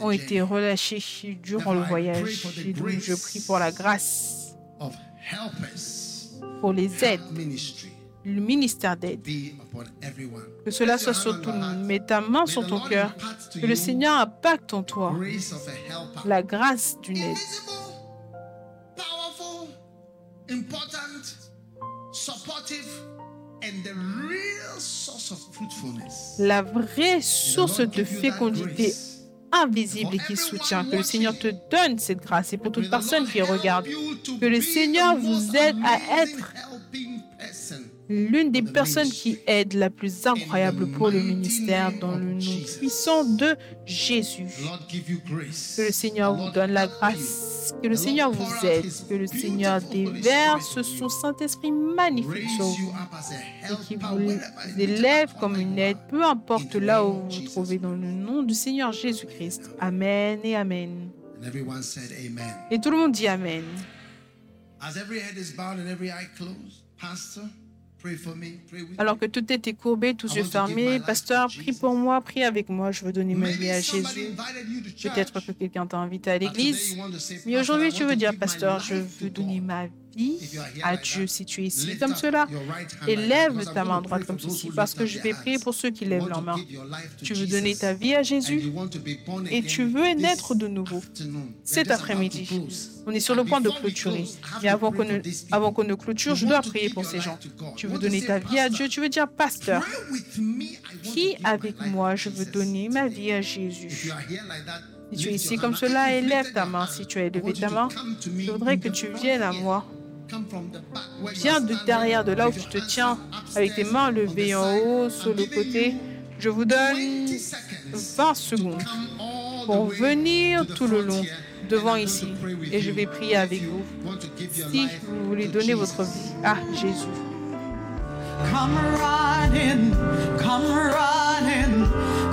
ont été relâchés durant le voyage. Et donc je prie pour la grâce, pour les aides, le ministère d'aide. Que cela soit sur tout le monde. Mets ta main sur ton cœur. Que le Seigneur impacte en toi la grâce d'une aide. Invisible, powerful, important, supportive, and the real source of fruitfulness. La vraie source de fécondité invisible et qui soutient. Que le Seigneur te donne cette grâce. Et pour toute personne qui regarde, que le Seigneur vous aide à être. L'une des personnes qui aide la plus incroyable pour le ministère dans le nom puissant de Jésus. Que le Seigneur vous donne la grâce. Que le Seigneur vous aide. Que le Seigneur déverse son Saint-Esprit magnifique sur vous. Et qui vous élève comme une aide, peu importe là où vous vous trouvez dans le nom du Seigneur Jésus-Christ. Amen et Amen. And everyone said amen. Et tout le monde dit Amen. As every head is bowed and every eye closed, Pastor, Alors que tout est courbé, tous yeux fermés, pasteur, prie pour moi, prie avec moi, je veux donner ma vie à Jésus. Peut-être que quelqu'un t'a invité à l'église, mais "Pastor, aujourd'hui tu veux dire, pasteur, je veux donner God." ma vie À Dieu. Si tu es ici comme cela, élève ta main droite comme ceci, parce que je vais prier pour ceux qui lèvent life to Tu veux donner ta vie à Jésus et tu veux naître de nouveau cet après-midi. On est sur le point de clôturer. Mais avant qu'on ne, avant qu'on ne clôture, je dois prier pour ces gens. Tu veux donner ta vie à "Pastor, Dieu, tu veux dire, pasteur, qui avec moi, je veux donner ma today." vie à Jésus? Si tu es ici comme cela, élève ta main. Si tu as élevé ta main, je voudrais que tu viennes à moi. Come from the back where you Viens are de derrière, de là où your te hands tiens, avec tes mains on the levées en side. haut, sur le côté. you Je vous donne 20 seconds 20 to secondes come all the pour way venir tout le long here, devant ici. to pray with Et je you vais prier if avec you vous. want to give your Si life vous voulez donner votre vie à Jésus. Come running, come running,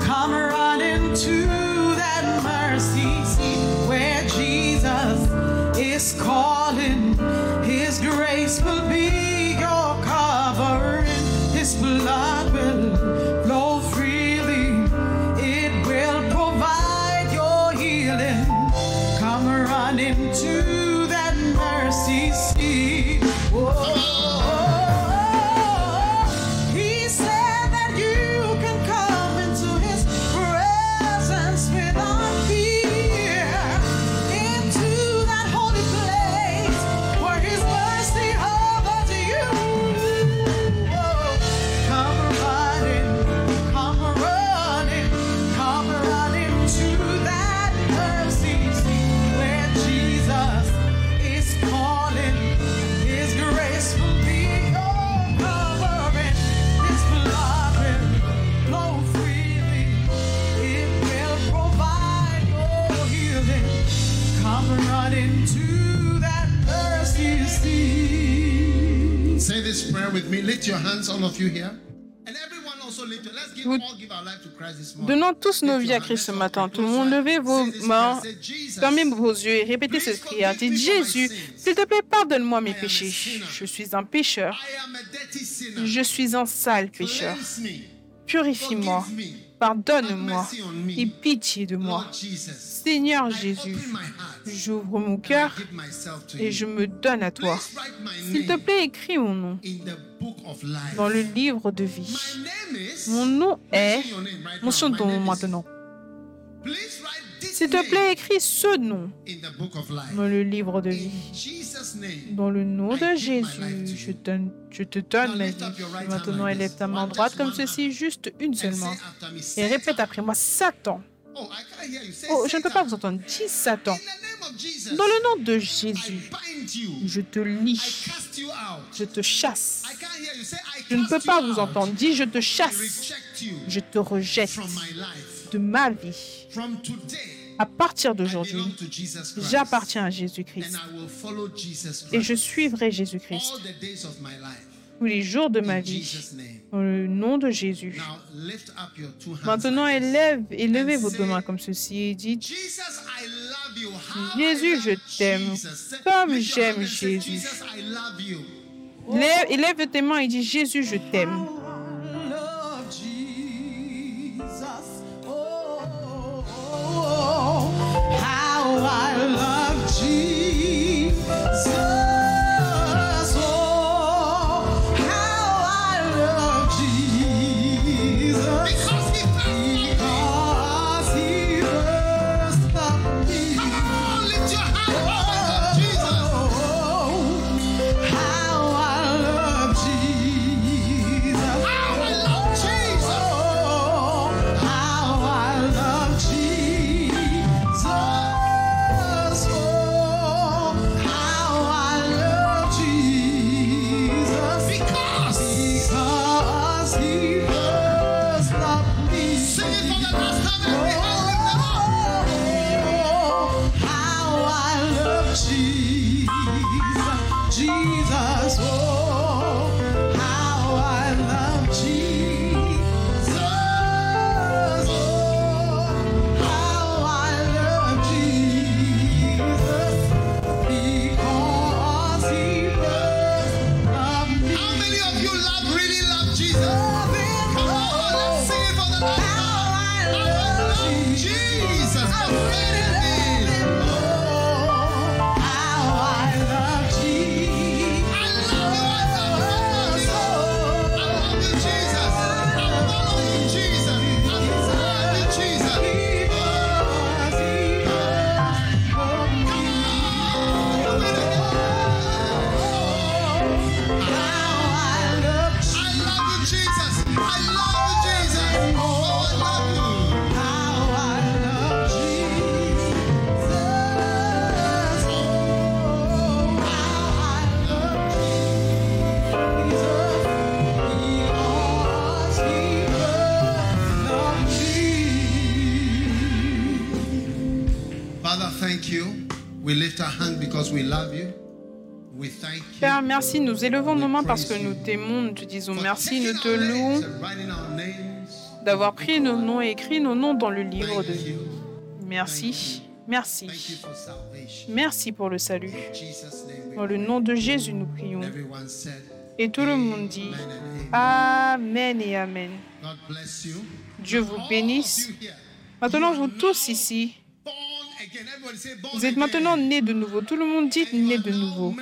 come running to that mercy seat where Jesus is calling. His grace will be your covering. His blood will flow freely. It will provide your healing. Come run into that mercy seat. Oh, this prayer with me. Lift your hands, all of you here. And everyone also lift your Let's give, Vous- all give our life to Christ this morning. Donnons tous nos vies à. Christ ce matin. Tout le monde, levez vos mains, fermez vos yeux et répétez cette prière. Dites Jésus, s'il te plaît, pardonne-moi mes péchés. Je suis un pécheur. Je suis un sale pécheur. Purifie-moi. Pardonne-moi. Aie pitié de moi. Seigneur Jésus, j'ouvre mon cœur et je me donne à toi. S'il te plaît, écris mon nom dans le livre de vie. Mon nom est... Mentionne ton nom maintenant. S'il te plaît, écris ce nom dans le livre de vie. Dans le nom de Jésus, je, te donne ma vie. Maintenant, élève ta main droite comme ceci, juste une seule main. Et répète après moi, Satan. Oh, je ne peux pas vous entendre. Dis Satan. Dans le nom de Jésus, je te out. Je te chasse. Je ne peux pas vous entendre. Dis, je te chasse. Je te rejette. De ma vie. À partir d'aujourd'hui, j'appartiens à Jésus-Christ. Et je suivrai Jésus-Christ tous les jours de ma vie. Dans le nom de Jésus. Maintenant, élève, élevez vos deux mains comme ceci et dites Jésus, je t'aime. Comme j'aime Jésus. Lève, élève tes mains et dis Jésus, je t'aime. Père, merci. Nous élevons nos mains parce que nous t'aimons. Nous te disons merci. Nous te louons d'avoir pris nos noms et écrit nos noms dans le livre de vie. you. Merci. Merci. Merci pour le salut. Dans le nom de Jésus, nous prions. Et tout le monde dit Amen et Amen. Dieu vous bénisse. Maintenant, vous tous ici. Vous êtes maintenant né de nouveau. Tout le monde dit né de nouveau.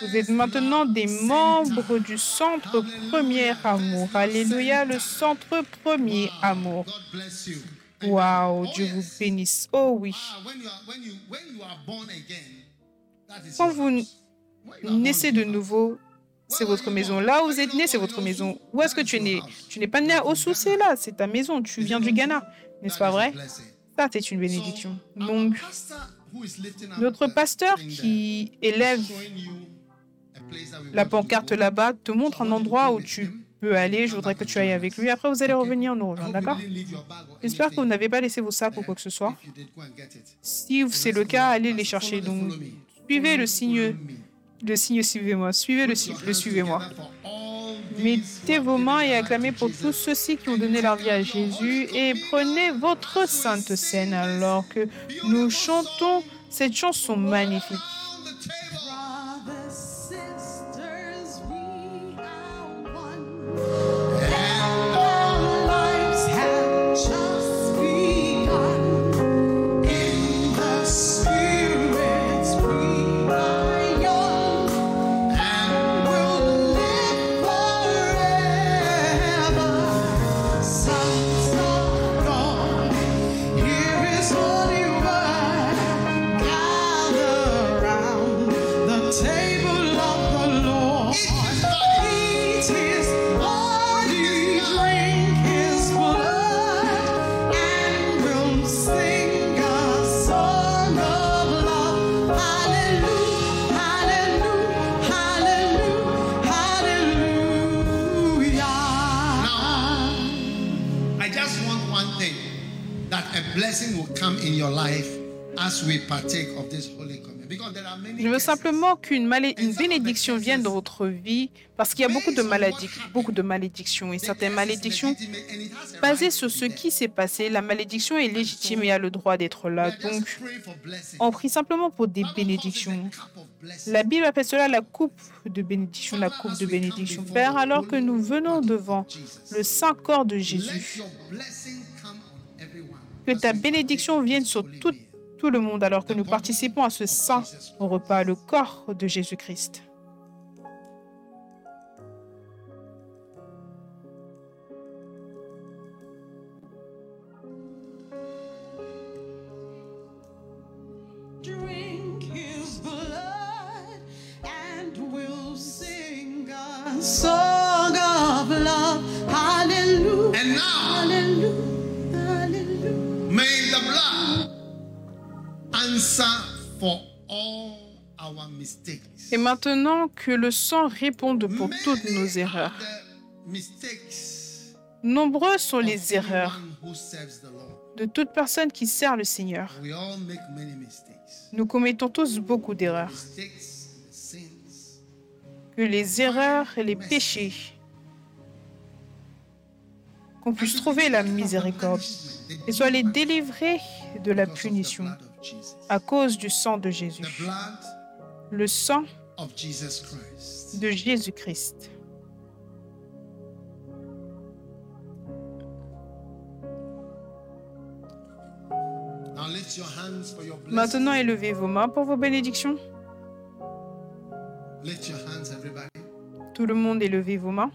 Vous êtes maintenant des membres du centre premier amour. Alléluia, le centre premier amour. Waouh, Dieu vous bénisse. Oh oui. Quand vous naissez de nouveau, c'est votre maison. Là où vous êtes né, c'est votre maison. Où est-ce que tu es né? Tu n'es pas né au sous c'est là, c'est ta maison. Tu viens du Ghana, n'est-ce pas vrai? Ça, c'est une bénédiction. Donc, notre pasteur qui élève la pancarte là-bas te montre un endroit où tu peux aller. Je voudrais que tu ailles avec lui. Après, vous allez revenir nous rejoindre, d'accord? J'espère que vous n'avez pas laissé vos sacs ou quoi que ce soit. Si c'est le cas, allez les chercher. Donc, suivez le signe le signe suivez-moi. Suivez le, le suivez-moi. Mettez vos mains et acclamez pour tous ceux-ci qui ont donné leur vie à Jésus et prenez votre sainte scène alors que nous chantons cette chanson magnifique. Come in your life as we partake of this Holy Communion. Because there are many Je veux simplement qu'une une bénédiction vienne dans votre vie parce qu'il y a beaucoup de maladies, beaucoup de malédictions et certaines malédictions basées sur ce qui s'est passé. La malédiction est légitime et a le droit d'être là. Donc, on prie simplement pour des bénédictions. La Bible appelle cela la coupe de bénédiction, la coupe de bénédiction. Père, alors que nous venons devant le saint corps de Jésus, que ta bénédiction vienne sur tout, le monde alors que nous participons à ce saint repas, le corps de Jésus-Christ. Et maintenant que le sang réponde pour toutes nos erreurs. Nombreuses sont les erreurs de toute personne qui sert le Seigneur. Nous commettons tous beaucoup d'erreurs. Que les erreurs et les péchés, qu'on puisse trouver la miséricorde et soit les délivrer de la punition à cause du sang de Jésus. Le sang de Jésus-Christ. Maintenant, élevez vos mains pour vos bénédictions. Tout le monde, élevez vos mains.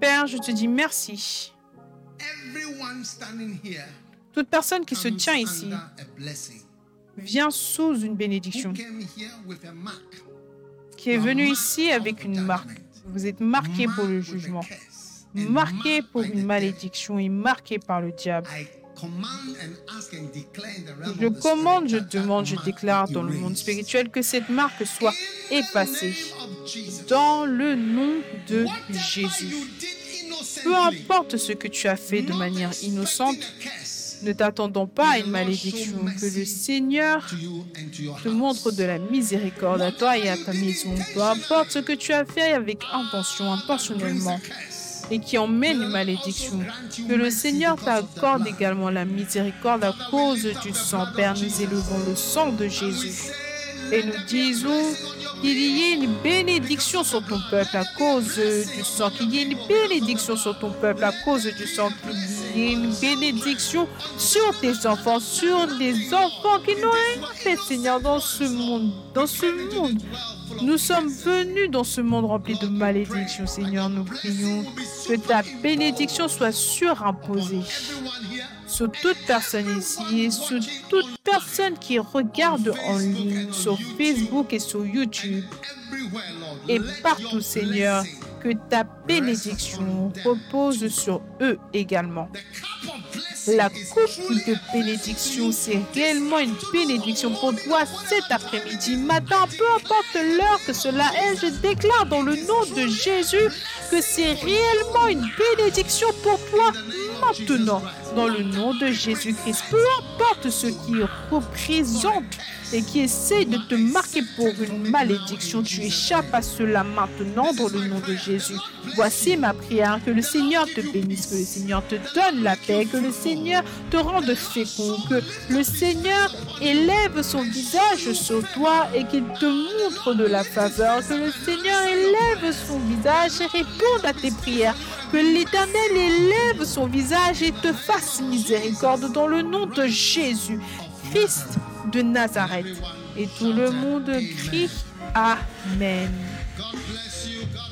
Père, je te dis merci. Toute personne qui se tient ici vient sous une bénédiction, qui est venue ici avec une marque. Vous êtes marqué pour le jugement, marqué pour une malédiction et marqué par le diable. Je commande, je demande, je déclare dans le monde spirituel que cette marque soit effacée. dans le nom de Jésus. Peu importe ce que tu as fait de manière innocente, ne t'attendons pas à une malédiction, que le Seigneur te montre de la miséricorde à toi et à ta maison. Peu importe ce que tu as fait avec intention, intentionnellement, et qui emmène une malédiction. Que le Seigneur t'accorde également la miséricorde à cause du sang. Père, nous élevons le sang de Jésus. Et nous disons qu'il y ait une bénédiction sur ton peuple à cause du sang, qu'il y ait une bénédiction sur ton peuple à cause du sang, qu'il y ait une bénédiction sur tes enfants, sur des enfants qui n'ont rien fait, Seigneur, dans ce monde, dans ce monde. Nous sommes venus dans ce monde rempli de malédictions, Seigneur. Nous prions que ta bénédiction soit surimposée sur toute personne ici et sur toute personne qui regarde en ligne sur Facebook et sur YouTube et partout, Seigneur, que ta bénédiction repose sur eux également. La coupe de bénédiction, c'est réellement une bénédiction pour toi cet après-midi, matin, peu importe l'heure que cela est. Je déclare dans le nom de Jésus que c'est réellement une bénédiction pour toi maintenant, dans le nom de Jésus-Christ. Peu importe ce qui représente et qui essaie de te marquer pour une malédiction, tu échappes à cela maintenant dans le nom de Jésus. Voici ma prière, que le Seigneur te bénisse, que le Seigneur te donne la paix, que le Seigneur te rende fécond, que le Seigneur élève son visage sur toi et qu'il te montre de la faveur, que le Seigneur élève son visage et réponde à tes prières, que l'Éternel élève son visage et te fasse miséricorde dans le nom de Jésus, Christ de Nazareth. Et tout le monde crie Amen.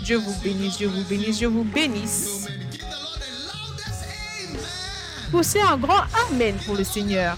Dieu vous bénisse, Dieu vous bénisse, Dieu vous bénisse. Poussez un grand Amen pour le Seigneur.